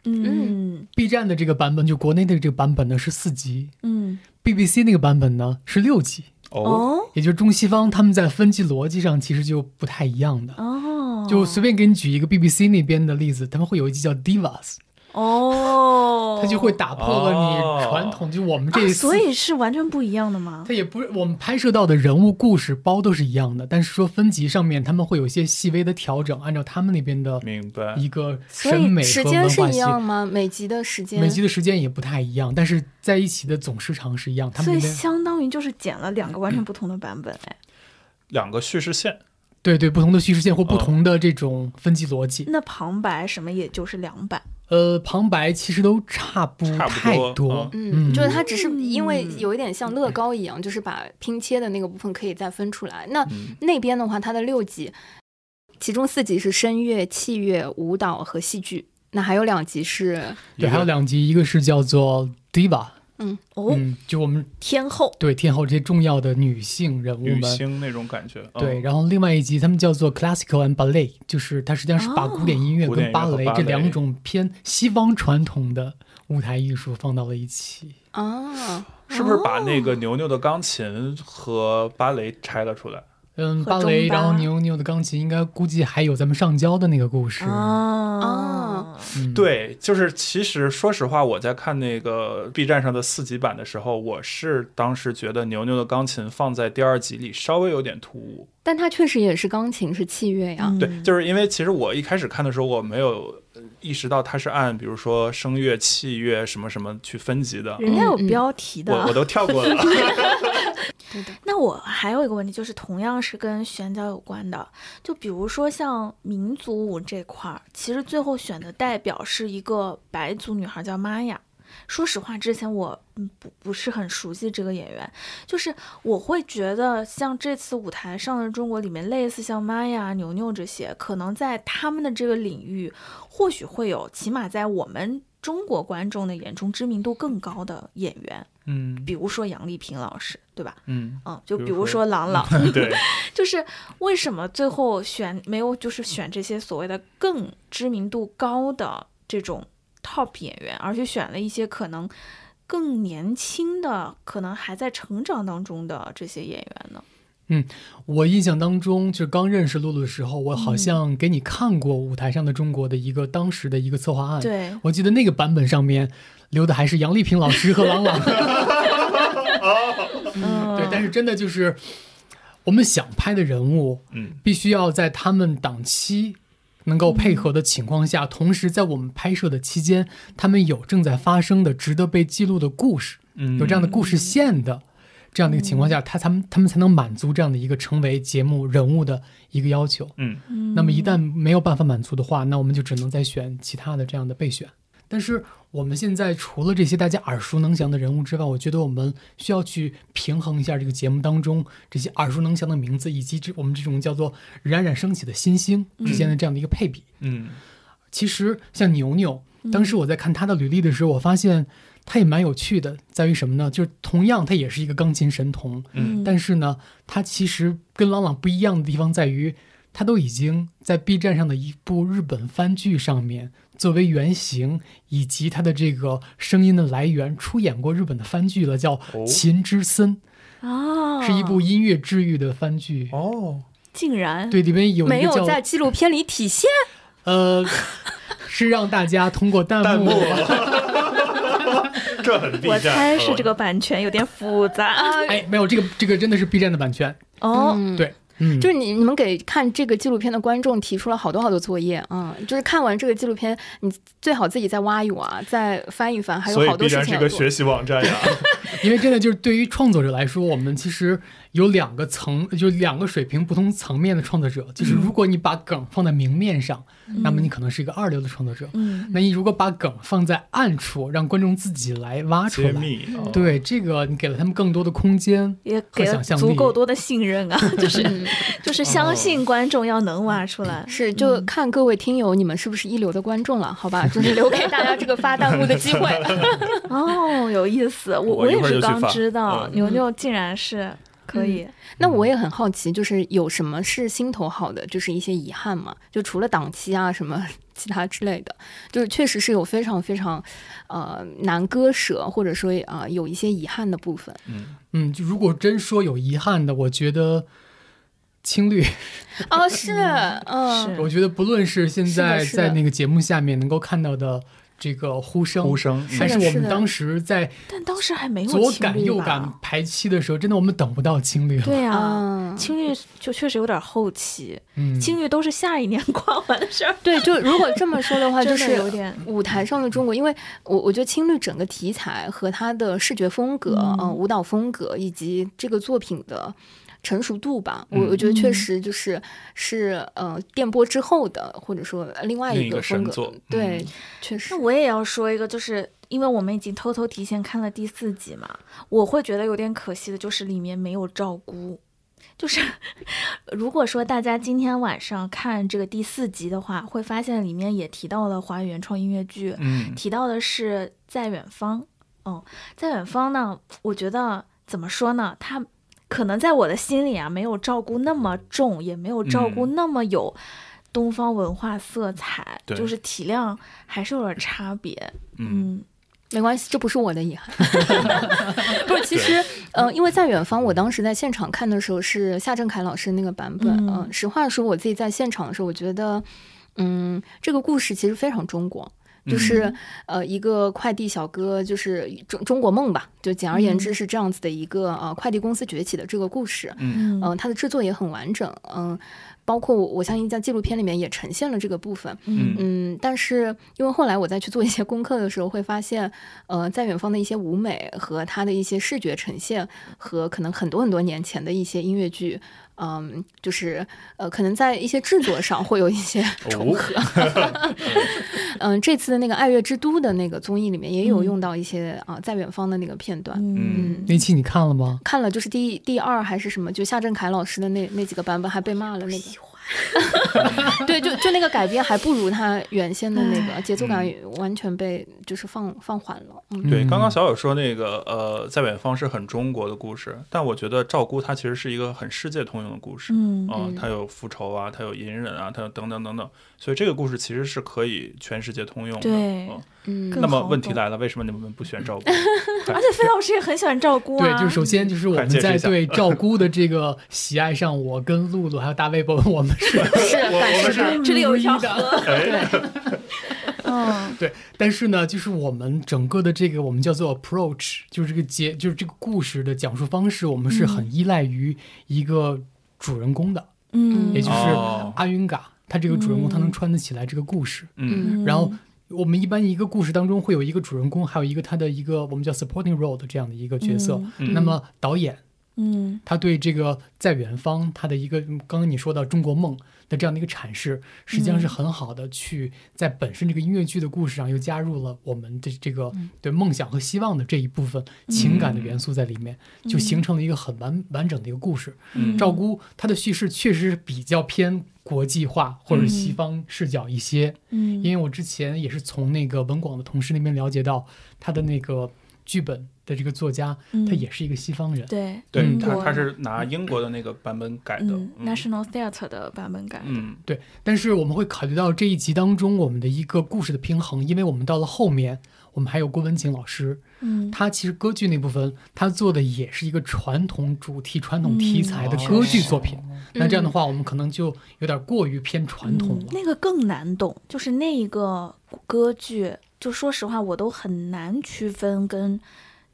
嗯，B 站的这个版本，就国内的这个版本呢是四集，嗯，BBC 那个版本呢是六集。哦，也就是中西方他们在分级逻辑上其实就不太一样的。哦，就随便给你举一个 BBC 那边的例子，他们会有一集叫 Divas。哦，他就会打破了你传统，就我们这所以是完全不一样的吗？它也不是我们拍摄到的人物故事包都是一样的，但是说分级上面他们会有一些细微的调整，按照他们那边的明白一个审美时间是一样吗？每集的时间，每集的时间也不太一样，但是在一起的总时长是一样。他们所以相当于就是剪了两个完全不同的版本，哎，两个叙事线。对对，不同的叙事线或不同的这种分级逻辑。那旁白什么也就是两版。呃，旁白其实都差不太多，嗯，就是它只是因为有一点像乐高一样，就是把拼切的那个部分可以再分出来。那那边的话，它的六集，其中四集是声乐、器乐、舞蹈和戏剧，那还有两集是，对，还有两集，一个是叫做 Diva。嗯。哦，就我们天后。对天后这些重要的女性人物们，女星那种感觉。对，然后另外一集他们叫做 Classical and Ballet，就是它实际上是把古典音乐跟芭蕾这两种偏西方传统的舞台艺术放到了一起。啊，是不是把那个牛牛的钢琴和芭蕾拆了出来？嗯，芭蕾，然后牛牛的钢琴，应该估计还有咱们上交的那个故事啊。对，就是其实说实话，我在看那个 B 站上的四集版的时候，我是当时觉得牛牛的钢琴放在第二集里稍微有点突兀。但它确实也是钢琴，是器乐呀。对，就是因为其实我一开始看的时候，我没有意识到它是按比如说声乐、器乐什么什么去分级的。人家有标题的，我我都跳过了。那我还有一个问题，就是同样是跟选角有关的，就比如说像民族舞这块儿，其实最后选的代表是一个白族女孩，叫玛雅。说实话，之前我不不是很熟悉这个演员，就是我会觉得像这次舞台上的中国里面，类似像玛雅、牛牛这些，可能在他们的这个领域，或许会有，起码在我们中国观众的眼中知名度更高的演员。嗯，比如说杨丽萍老师，对吧？嗯嗯，就比如说郎朗，对，就是为什么最后选没有就是选这些所谓的更知名度高的这种 top 演员，而且选了一些可能更年轻的、可能还在成长当中的这些演员呢？嗯，我印象当中，就刚认识露露的时候，我好像给你看过舞台上的中国的一个当时的一个策划案。对，我记得那个版本上面留的还是杨丽萍老师和郎朗。对，但是真的就是我们想拍的人物，嗯，必须要在他们档期能够配合的情况下，同时在我们拍摄的期间，他们有正在发生的、值得被记录的故事，嗯，有这样的故事线的。这样的一个情况下，他他们他们才能满足这样的一个成为节目人物的一个要求。嗯，那么一旦没有办法满足的话，那我们就只能再选其他的这样的备选。但是我们现在除了这些大家耳熟能详的人物之外，我觉得我们需要去平衡一下这个节目当中这些耳熟能详的名字以及这我们这种叫做冉冉升起的新星之间的这样的一个配比。嗯，其实像牛牛，当时我在看他的履历的时候，我发现。他也蛮有趣的，在于什么呢？就是同样，他也是一个钢琴神童，嗯，但是呢，他其实跟朗朗不一样的地方在于，他都已经在 B 站上的一部日本番剧上面作为原型，以及他的这个声音的来源出演过日本的番剧了，叫《琴之森》哦，是一部音乐治愈的番剧。哦，竟然对里面有没有在纪录片里体现，呃，是让大家通过弹幕。这很 B 站，我猜是这个版权有点复杂。哎，没有，这个这个真的是 B 站的版权。哦。对，嗯，就是你你们给看这个纪录片的观众提出了好多好多作业啊，就是看完这个纪录片，你最好自己再挖一挖，再翻一翻，还有好多事情。所以必然是个学习网站呀。因为真的就是对于创作者来说，我们其实。有两个层，就两个水平不同层面的创作者。就是如果你把梗放在明面上，那么你可能是一个二流的创作者。嗯，那你如果把梗放在暗处，让观众自己来挖出来，对这个你给了他们更多的空间，也给了足够多的信任啊，就是就是相信观众要能挖出来。是，就看各位听友你们是不是一流的观众了，好吧？就是留给大家这个发弹幕的机会。哦，有意思，我我也是刚知道，牛牛竟然是。可以，那我也很好奇，就是有什么是心头好的，就是一些遗憾嘛？就除了档期啊什么 其他之类的，就是确实是有非常非常呃难割舍，或者说啊有一些遗憾的部分。嗯嗯，就如果真说有遗憾的，我觉得青绿哦是 嗯，我觉得不论是现在在那个节目下面能够看到的。这个呼声，呼声，还是我们当时在，但当时还没有左赶右赶排期的时候，真的我们等不到青绿了。对啊，青绿就确实有点后期，嗯，青绿都是下一年 挂完的事儿。对，就如果这么说的话，就是有点。舞台上的中国，因为我我觉得青绿整个题材和它的视觉风格，嗯，舞蹈风格以及这个作品的。成熟度吧，我我觉得确实就是是呃电波之后的，或者说另外一个风格，对，确实。那我也要说一个，就是因为我们已经偷偷提前看了第四集嘛，我会觉得有点可惜的，就是里面没有赵姑。就是 如果说大家今天晚上看这个第四集的话，会发现里面也提到了华语原创音乐剧，嗯，提到的是在远方。嗯，在远方呢，我觉得怎么说呢，它。可能在我的心里啊，没有照顾那么重，也没有照顾那么有东方文化色彩，就是体量还是有点差别。嗯，没关系，这不是我的遗憾。不是，其实，嗯，因为在远方，我当时在现场看的时候是夏振凯老师那个版本。嗯，实话说，我自己在现场的时候，我觉得，嗯，这个故事其实非常中国。就是呃，一个快递小哥，就是中中国梦吧。就简而言之是这样子的一个呃快递公司崛起的这个故事。嗯嗯，它的制作也很完整。嗯，包括我相信在纪录片里面也呈现了这个部分。嗯嗯，但是因为后来我再去做一些功课的时候，会发现呃，在远方的一些舞美和它的一些视觉呈现，和可能很多很多年前的一些音乐剧。嗯，就是呃，可能在一些制作上会有一些重合。嗯，这次的那个《爱乐之都》的那个综艺里面也有用到一些啊，在远方的那个片段。嗯，那期你看了吗？看了，就是第第二还是什么？就夏振凯老师的那那几个版本还被骂了那个。对，就就那个改编还不如他原先的那个节奏感，完全被就是放放缓了。嗯，对，刚刚小友说那个呃，在远方是很中国的故事，但我觉得赵姑她其实是一个很世界通用的故事。嗯，啊，它有复仇啊，她有隐忍啊，她有等等等等，所以这个故事其实是可以全世界通用的。对，嗯。那么问题来了，为什么你们不选赵姑？而且费老师也很喜欢赵姑啊。对，就是首先就是我们在对 赵姑的这个喜爱上，我跟露露还有大卫伯我们。是 是，我是这里有一条河。对，嗯，对。但是呢，就是我们整个的这个我们叫做 approach，就是这个结，就是这个故事的讲述方式，我们是很依赖于一个主人公的，嗯，也就是阿云嘎，他这个主人公他能穿得起来这个故事，嗯，然后我们一般一个故事当中会有一个主人公，还有一个他的一个我们叫 supporting role 的这样的一个角色，那么导演。嗯，他对这个在远方，他的一个刚刚你说到中国梦的这样的一个阐释，实际上是很好的，去在本身这个音乐剧的故事上又加入了我们的这个对梦想和希望的这一部分情感的元素在里面，就形成了一个很完完整的一个故事。赵姑她的叙事确实是比较偏国际化或者西方视角一些，嗯，因为我之前也是从那个文广的同事那边了解到他的那个剧本。的这个作家，他也是一个西方人，对，对他他是拿英国的那个版本改的，National Theatre 的版本改的，嗯，对。但是我们会考虑到这一集当中我们的一个故事的平衡，因为我们到了后面，我们还有郭文景老师，嗯，他其实歌剧那部分他做的也是一个传统主题、传统题材的歌剧作品，那这样的话，我们可能就有点过于偏传统了。那个更难懂，就是那一个歌剧，就说实话，我都很难区分跟。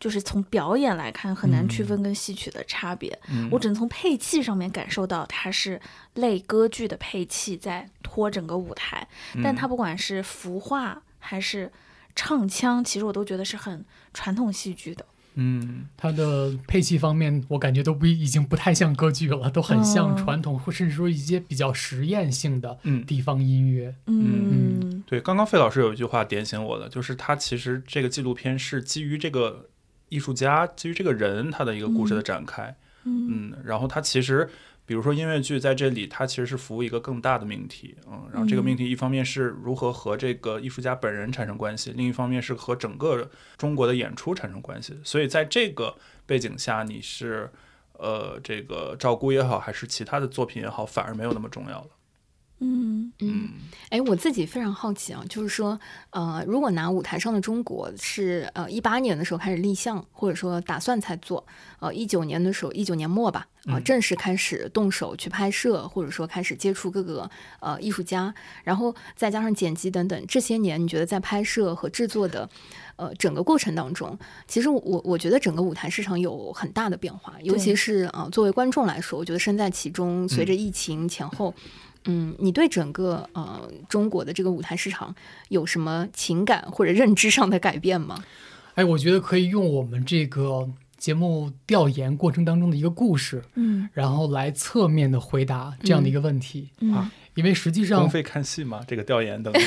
就是从表演来看，很难区分跟戏曲的差别。我只能从配器上面感受到，它是类歌剧的配器在拖整个舞台。但它不管是服化还是唱腔，其实我都觉得是很传统戏剧的。嗯，它的配器方面，我感觉都不已经不太像歌剧了，都很像传统，或甚至说一些比较实验性的地方音乐。嗯，对，刚刚费老师有一句话点醒我的，就是他其实这个纪录片是基于这个。艺术家基于这个人他的一个故事的展开，嗯，然后他其实，比如说音乐剧在这里，它其实是服务一个更大的命题，嗯，然后这个命题一方面是如何和这个艺术家本人产生关系，另一方面是和整个中国的演出产生关系，所以在这个背景下，你是呃这个照顾也好，还是其他的作品也好，反而没有那么重要了。嗯。嗯，哎，我自己非常好奇啊，就是说，呃，如果拿舞台上的中国是呃一八年的时候开始立项，或者说打算才做，呃一九年的时候，一九年末吧，啊正式开始动手去拍摄，或者说开始接触各个呃艺术家，然后再加上剪辑等等，这些年你觉得在拍摄和制作的呃整个过程当中，其实我我觉得整个舞台市场有很大的变化，尤其是啊作为观众来说，我觉得身在其中，随着疫情前后。嗯，你对整个呃中国的这个舞台市场有什么情感或者认知上的改变吗？哎，我觉得可以用我们这个节目调研过程当中的一个故事，嗯，然后来侧面的回答这样的一个问题啊。因为实际上，公费看戏嘛？这个调研等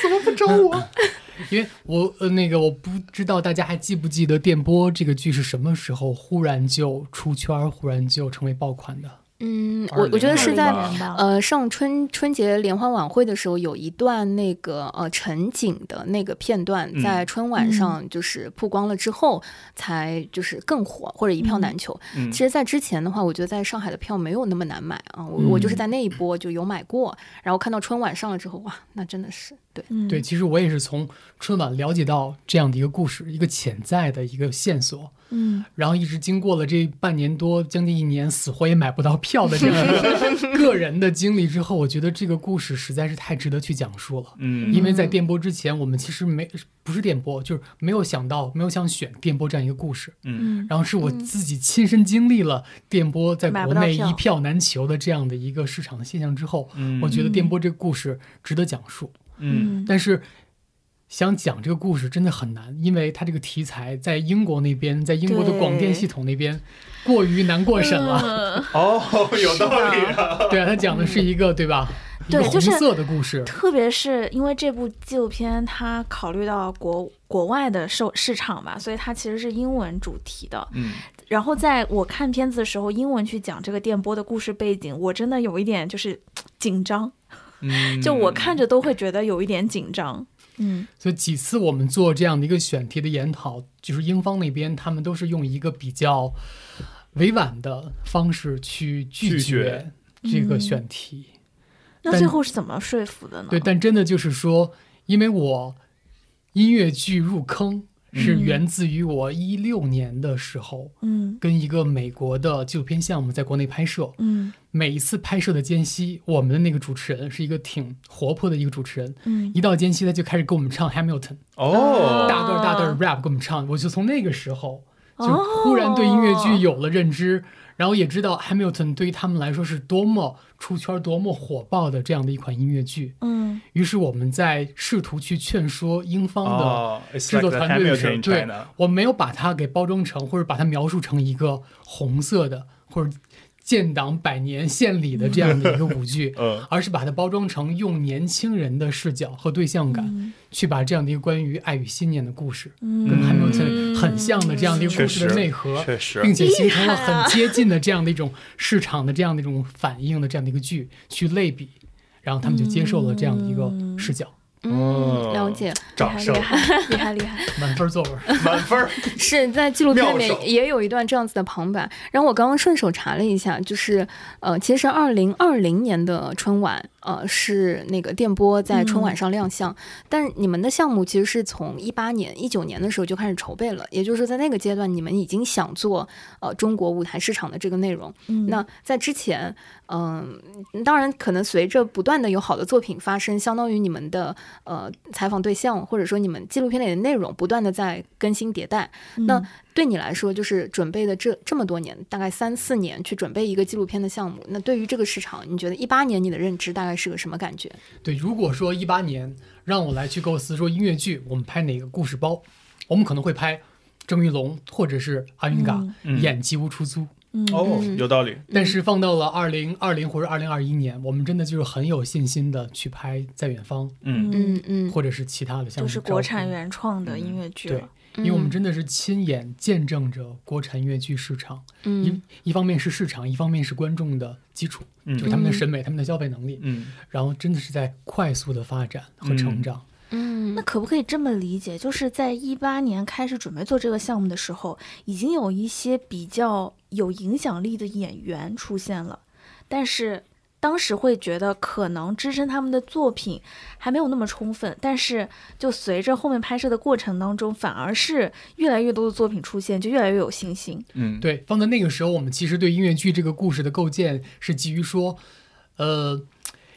怎么不找我？因为我呃那个我不知道大家还记不记得《电波》这个剧是什么时候忽然就出圈，忽然就成为爆款的。嗯，我我觉得是在呃上春春节联欢晚会的时候，有一段那个呃陈景的那个片段，在春晚上就是曝光了之后，才就是更火或者一票难求。其实，在之前的话，我觉得在上海的票没有那么难买啊，我我就是在那一波就有买过，然后看到春晚上了之后，哇，那真的是对对，其实我也是从春晚了解到这样的一个故事，一个潜在的一个线索。嗯，然后一直经过了这半年多，将近一年，死活也买不到票的这样 个人的经历之后，我觉得这个故事实在是太值得去讲述了。嗯，因为在电波之前，我们其实没不是电波，就是没有想到，没有想选电波这样一个故事。嗯，然后是我自己亲身经历了电波在国内一票难求的这样的一个市场的现象之后，我觉得电波这个故事值得讲述。嗯，但是。想讲这个故事真的很难，因为它这个题材在英国那边，在英国的广电系统那边过于难过审了。哦，有道理啊。对啊，他讲的是一个对吧？对，红色的故事。特别是因为这部纪录片，它考虑到国国外的受市场吧，所以它其实是英文主题的。嗯。然后在我看片子的时候，英文去讲这个电波的故事背景，我真的有一点就是紧张。嗯。就我看着都会觉得有一点紧张。嗯，所以几次我们做这样的一个选题的研讨，就是英方那边他们都是用一个比较委婉的方式去拒绝这个选题。那最后是怎么说服的呢？对，但真的就是说，因为我音乐剧入坑。是源自于我一六年的时候，嗯，跟一个美国的纪录片项目在国内拍摄，嗯，每一次拍摄的间隙，我们的那个主持人是一个挺活泼的一个主持人，嗯，一到间隙他就开始给我们唱 Hamilton，哦，大段大段 rap 给我们唱，我就从那个时候就忽然对音乐剧有了认知。然后也知道 Hamilton 对于他们来说是多么出圈、多么火爆的这样的一款音乐剧。嗯，于是我们在试图去劝说英方的制作团队的时候，对，我没有把它给包装成或者把它描述成一个红色的或者。建党百年献礼的这样的一个舞剧，而是把它包装成用年轻人的视角和对象感，去把这样的一个关于爱与信念的故事，跟 Hamilton 很像的这样的一个故事的内核，并且形成了很接近的这样的一种市场的这样的一种反应的这样的一个剧去类比，然后他们就接受了这样的一个视角。嗯，了解，掌声，厉害，厉害，厉害，满分作文，满分 是在纪录片里面也有一段这样子的旁白。然后我刚刚顺手查了一下，就是呃，其实二零二零年的春晚。呃，是那个电波在春晚上亮相，但是你们的项目其实是从一八年、一九年的时候就开始筹备了，也就是说，在那个阶段，你们已经想做呃中国舞台市场的这个内容。那在之前，嗯，当然可能随着不断的有好的作品发生，相当于你们的呃采访对象或者说你们纪录片里的内容不断的在更新迭代。那对你来说，就是准备的这这么多年，大概三四年去准备一个纪录片的项目。那对于这个市场，你觉得一八年你的认知大概是个什么感觉？对，如果说一八年让我来去构思说音乐剧，我们拍哪个故事包，我们可能会拍郑玉龙或者是阿云嘎演《吉屋出租》。哦，有道理。但是放到了二零二零或者二零二一年，我们真的就是很有信心的去拍《在远方》。嗯嗯嗯，或者是其他的，项目就是国产原创的音乐剧。对。因为我们真的是亲眼见证着国产音乐剧市场，一一方面是市场，一方面是观众的基础，就是他们的审美、他们的消费能力，嗯，然后真的是在快速的发展和成长。嗯，那可不可以这么理解，就是在一八年开始准备做这个项目的时候，已经有一些比较有影响力的演员出现了，但是当时会觉得可能支撑他们的作品还没有那么充分，但是就随着后面拍摄的过程当中，反而是越来越多的作品出现，就越来越有信心。嗯，对，放在那个时候，我们其实对音乐剧这个故事的构建是基于说，呃，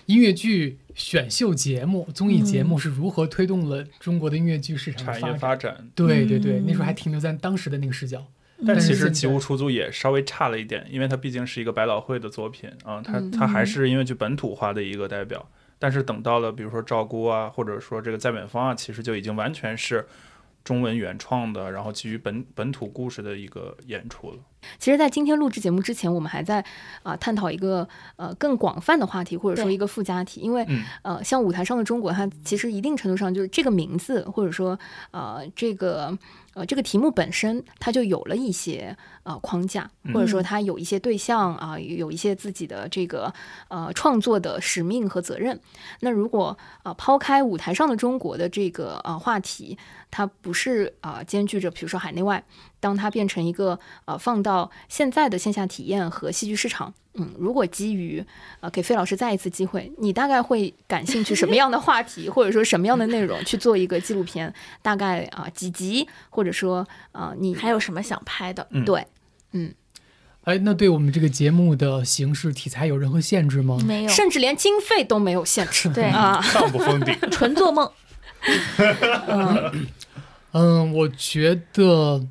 音乐剧选秀节目、综艺节目是如何推动了中国的音乐剧市场产业发展。对对对，那时候还停留在当时的那个视角。但其实《吉屋出租》也稍微差了一点，因为它毕竟是一个百老汇的作品啊，它它还是音乐剧本土化的一个代表。但是等到了比如说赵姑啊，或者说这个在远方啊，其实就已经完全是中文原创的，然后基于本本土故事的一个演出了。其实，在今天录制节目之前，我们还在啊探讨一个呃更广泛的话题，或者说一个附加题。因为呃，像舞台上的中国，它其实一定程度上就是这个名字，或者说呃这个呃这个题目本身，它就有了一些呃框架，或者说他有一些对象啊，有一些自己的这个呃创作的使命和责任。那如果啊抛开舞台上的中国的这个呃话题，它不是啊兼具着，比如说海内外。当它变成一个呃，放到现在的线下体验和戏剧市场，嗯，如果基于呃给费老师再一次机会，你大概会感兴趣什么样的话题，或者说什么样的内容去做一个纪录片？大概啊几集，或者说啊你还有什么想拍的？对，嗯，哎，那对我们这个节目的形式题材有任何限制吗？没有，甚至连经费都没有限制。对啊，上不封顶，纯做梦。嗯嗯，我觉得。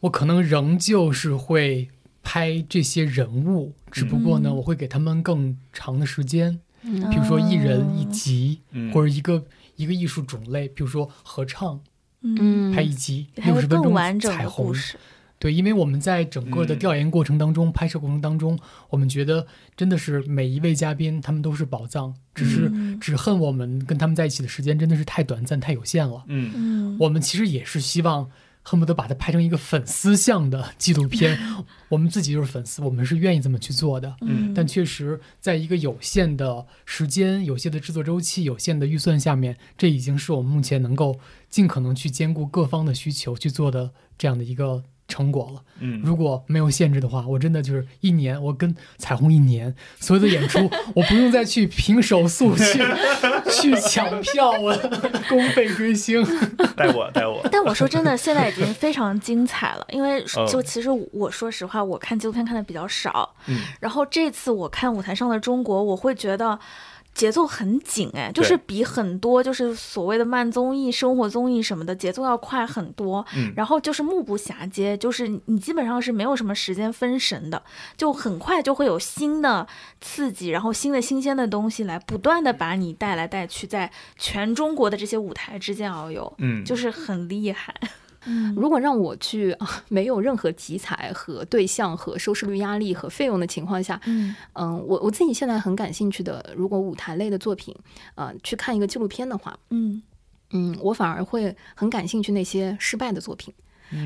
我可能仍旧是会拍这些人物，只不过呢，我会给他们更长的时间，比如说一人一集，或者一个一个艺术种类，比如说合唱，嗯，拍一集六十分钟彩虹，对，因为我们在整个的调研过程当中、拍摄过程当中，我们觉得真的是每一位嘉宾他们都是宝藏，只是只恨我们跟他们在一起的时间真的是太短暂、太有限了。嗯，我们其实也是希望。恨不得把它拍成一个粉丝向的纪录片，我们自己就是粉丝，我们是愿意这么去做的。嗯，但确实在一个有限的时间、有限的制作周期、有限的预算下面，这已经是我们目前能够尽可能去兼顾各方的需求去做的这样的一个。成果了，嗯，如果没有限制的话，我真的就是一年，我跟彩虹一年所有的演出，我不用再去凭手速去 去抢票，我 公费追星，带我带我。但我说真的，现在已经非常精彩了，因为就其实我说实话，我看纪录片看的比较少，嗯，然后这次我看舞台上的中国，我会觉得。节奏很紧哎，就是比很多就是所谓的慢综艺、生活综艺什么的节奏要快很多。嗯，然后就是目不暇接，就是你基本上是没有什么时间分神的，就很快就会有新的刺激，然后新的新鲜的东西来不断的把你带来带去，在全中国的这些舞台之间遨游。嗯，就是很厉害。如果让我去啊，没有任何题材和对象和收视率压力和费用的情况下，嗯。嗯，我我自己现在很感兴趣的，如果舞台类的作品，呃，去看一个纪录片的话，嗯。嗯，我反而会很感兴趣那些失败的作品。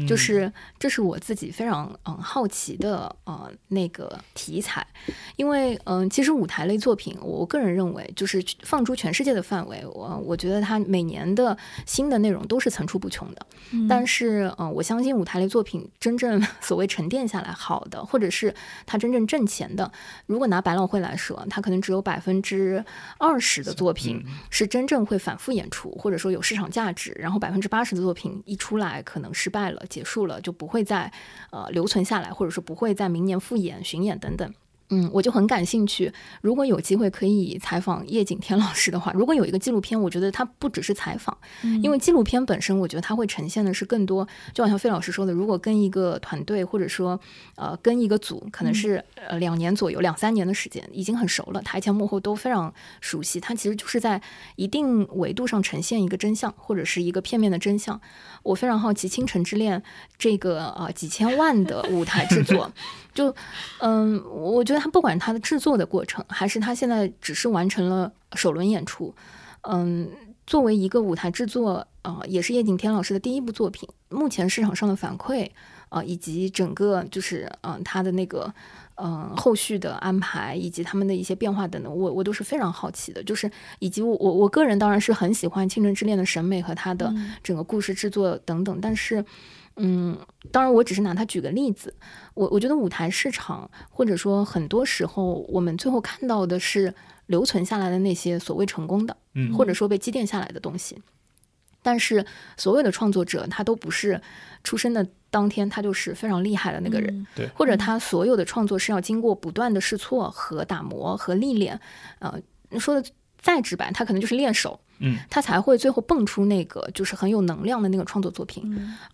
就是这是我自己非常嗯好奇的呃那个题材，因为嗯其实舞台类作品，我个人认为就是放诸全世界的范围，我我觉得它每年的新的内容都是层出不穷的。但是嗯我相信舞台类作品真正 所谓沉淀下来好的，或者是它真正挣钱的，如果拿百老汇来说，它可能只有百分之二十的作品是真正会反复演出，或者说有市场价值，然后百分之八十的作品一出来可能失败。了，结束了就不会再呃留存下来，或者说不会在明年复演、巡演等等。嗯，我就很感兴趣。如果有机会可以采访叶景天老师的话，如果有一个纪录片，我觉得它不只是采访，因为纪录片本身，我觉得它会呈现的是更多。就好像费老师说的，如果跟一个团队，或者说呃跟一个组，可能是呃两年左右、两三年的时间，已经很熟了，台前幕后都非常熟悉。它其实就是在一定维度上呈现一个真相，或者是一个片面的真相。我非常好奇《倾城之恋》这个呃几千万的舞台制作。就，嗯，我觉得他不管他的制作的过程，还是他现在只是完成了首轮演出，嗯，作为一个舞台制作，呃，也是叶景天老师的第一部作品，目前市场上的反馈，呃，以及整个就是，嗯，他的那个，嗯，后续的安排，以及他们的一些变化等等，我我都是非常好奇的，就是以及我我我个人当然是很喜欢《倾城之恋》的审美和他的整个故事制作等等，但是。嗯，当然我只是拿它举个例子。我我觉得舞台市场，或者说很多时候我们最后看到的是留存下来的那些所谓成功的，嗯，或者说被积淀下来的东西。但是所有的创作者，他都不是出生的当天他就是非常厉害的那个人，对，或者他所有的创作是要经过不断的试错和打磨和历练，呃，说的再直白，他可能就是练手，嗯，他才会最后蹦出那个就是很有能量的那个创作作品，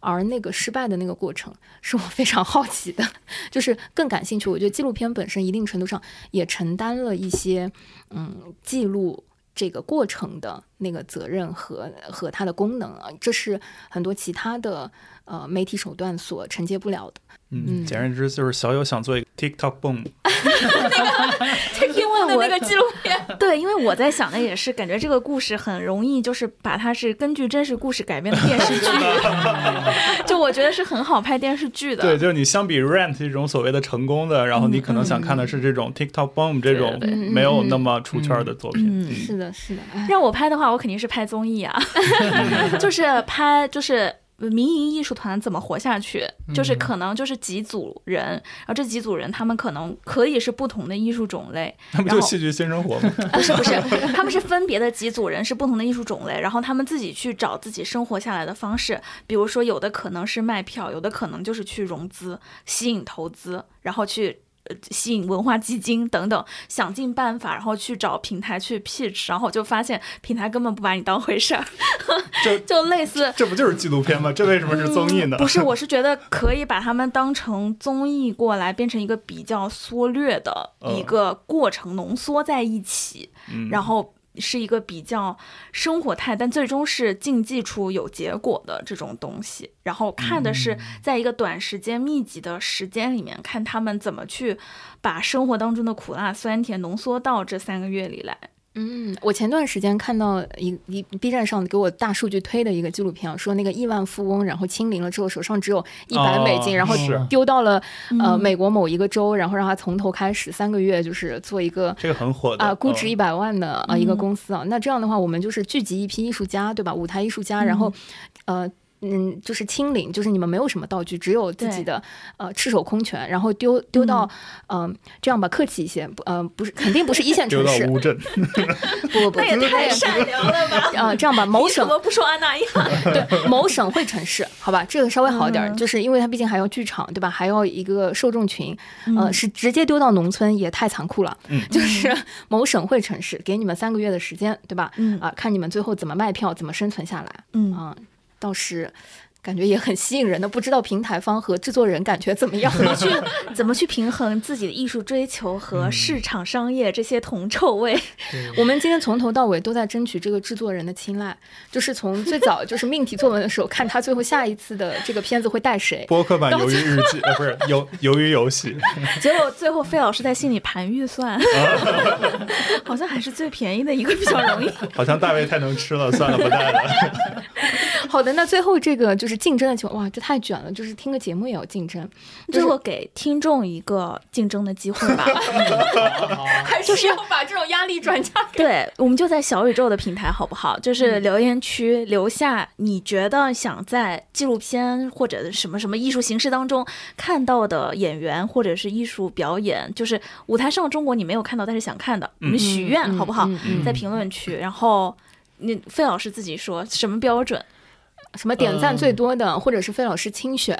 而那个失败的那个过程是我非常好奇的，就是更感兴趣。我觉得纪录片本身一定程度上也承担了一些，嗯，记录。这个过程的那个责任和和它的功能啊，这是很多其他的呃媒体手段所承接不了的。嗯，简而言之就是小友想做一个 TikTok boom。那个纪录片，对，因为我在想的也是，感觉这个故事很容易就是把它是根据真实故事改编的电视剧，就我觉得是很好拍电视剧的。对，就是你相比 Rent 这种所谓的成功的，然后你可能想看的是这种 TikTok boom 这种没有那么出圈的作品。嗯是的，是的。让我拍的话，我肯定是拍综艺啊，就是拍就是。民营艺术团怎么活下去？就是可能就是几组人，然后这几组人他们可能可以是不同的艺术种类。那不就戏剧新生活吗？不是不是，他们是分别的几组人，是不同的艺术种类，然后他们自己去找自己生活下来的方式。比如说，有的可能是卖票，有的可能就是去融资、吸引投资，然后去。吸引文化基金等等，想尽办法，然后去找平台去 pitch，然后就发现平台根本不把你当回事儿，就 就类似，这不就是纪录片吗？这为什么是综艺呢？不是，我是觉得可以把他们当成综艺过来，变成一个比较缩略的一个过程，浓缩在一起，然后。是一个比较生活态，但最终是竞技出有结果的这种东西。然后看的是在一个短时间密集的时间里面，看他们怎么去把生活当中的苦辣酸甜浓缩到这三个月里来。嗯，我前段时间看到一一 B 站上给我大数据推的一个纪录片，啊说那个亿万富翁，然后清零了之后手上只有一百美金，然后丢到了呃美国某一个州，然后让他从头开始三个月，就是做一个这个很火的啊，估值一百万的啊一个公司啊。那这样的话，我们就是聚集一批艺术家，对吧？舞台艺术家，然后呃。嗯，就是清零，就是你们没有什么道具，只有自己的呃赤手空拳，然后丢丢到嗯，这样吧，客气一些，不呃不是，肯定不是一线 城市。丢到乌镇。不不不，那也太善良了吧？啊，这样吧，某省。怎么不说安娜亚？对，某省会城市，好吧，这个稍微好点，就是因为它毕竟还要剧场，对吧？还要一个受众群，呃，是直接丢到农村也太残酷了。嗯。就是某省会城市，给你们三个月的时间，对吧？嗯。啊，看你们最后怎么卖票，怎么生存下来。嗯啊。倒是感觉也很吸引人的，不知道平台方和制作人感觉怎么样？怎么去怎么去平衡自己的艺术追求和市场商业这些铜臭味？我们今天从头到尾都在争取这个制作人的青睐，就是从最早就是命题作文的时候，看他最后下一次的这个片子会带谁。播客版鱿鱼日记 呃不是鱿鱿鱼游戏，结果最后费老师在心里盘预算，好像还是最便宜的一个比较容易。好像大卫太能吃了，算了不带了。好的，那最后这个就是竞争的情况，哇，这太卷了，就是听个节目也要竞争，最后给听众一个竞争的机会吧，还是要把这种压力转嫁给？对，我们就在小宇宙的平台好不好？就是留言区留下你觉得想在纪录片或者什么什么艺术形式当中看到的演员或者是艺术表演，就是舞台上中国你没有看到但是想看的，我们许愿好不好？在评论区，然后。你费老师自己说什么标准？什么点赞最多的，或者是费老师亲选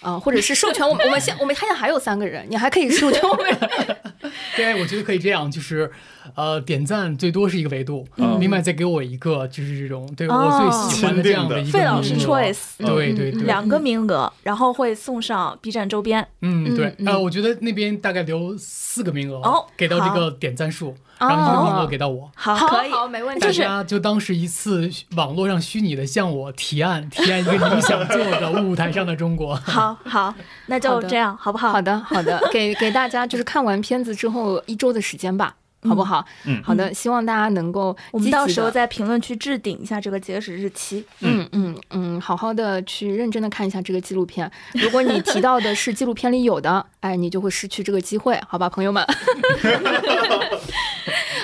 啊，或者是授权我们？我们现我们现在还有三个人，你还可以授权我们。对，我觉得可以这样，就是呃，点赞最多是一个维度，另外再给我一个就是这种对我最喜欢的这样的一个费老师 choice，对对对，两个名额，然后会送上 B 站周边。嗯，对，呃，我觉得那边大概留四个名额，哦，给到这个点赞数。然后一个名额给到我，好，可以，好，没问题。大家就当是一次网络上虚拟的向我提案，提案一个你们想做的舞台上的中国。好好，那就这样，好不好？好的，好的，给给大家就是看完片子之后一周的时间吧。好不好？嗯，好的，希望大家能够，我们到时候在评论区置顶一下这个截止日期。嗯嗯嗯，好好的去认真的看一下这个纪录片。如果你提到的是纪录片里有的，哎，你就会失去这个机会，好吧，朋友们。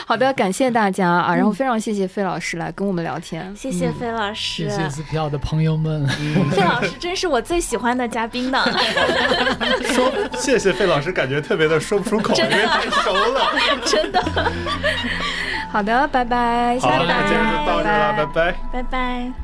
好的，感谢大家啊，然后非常谢谢费老师来跟我们聊天，谢谢费老师，谢谢撕票的朋友们，费老师真是我最喜欢的嘉宾呢。说谢谢费老师，感觉特别的说不出口，因为太熟了，真的。好的，拜拜，好，那今天就到这了，拜拜，拜拜。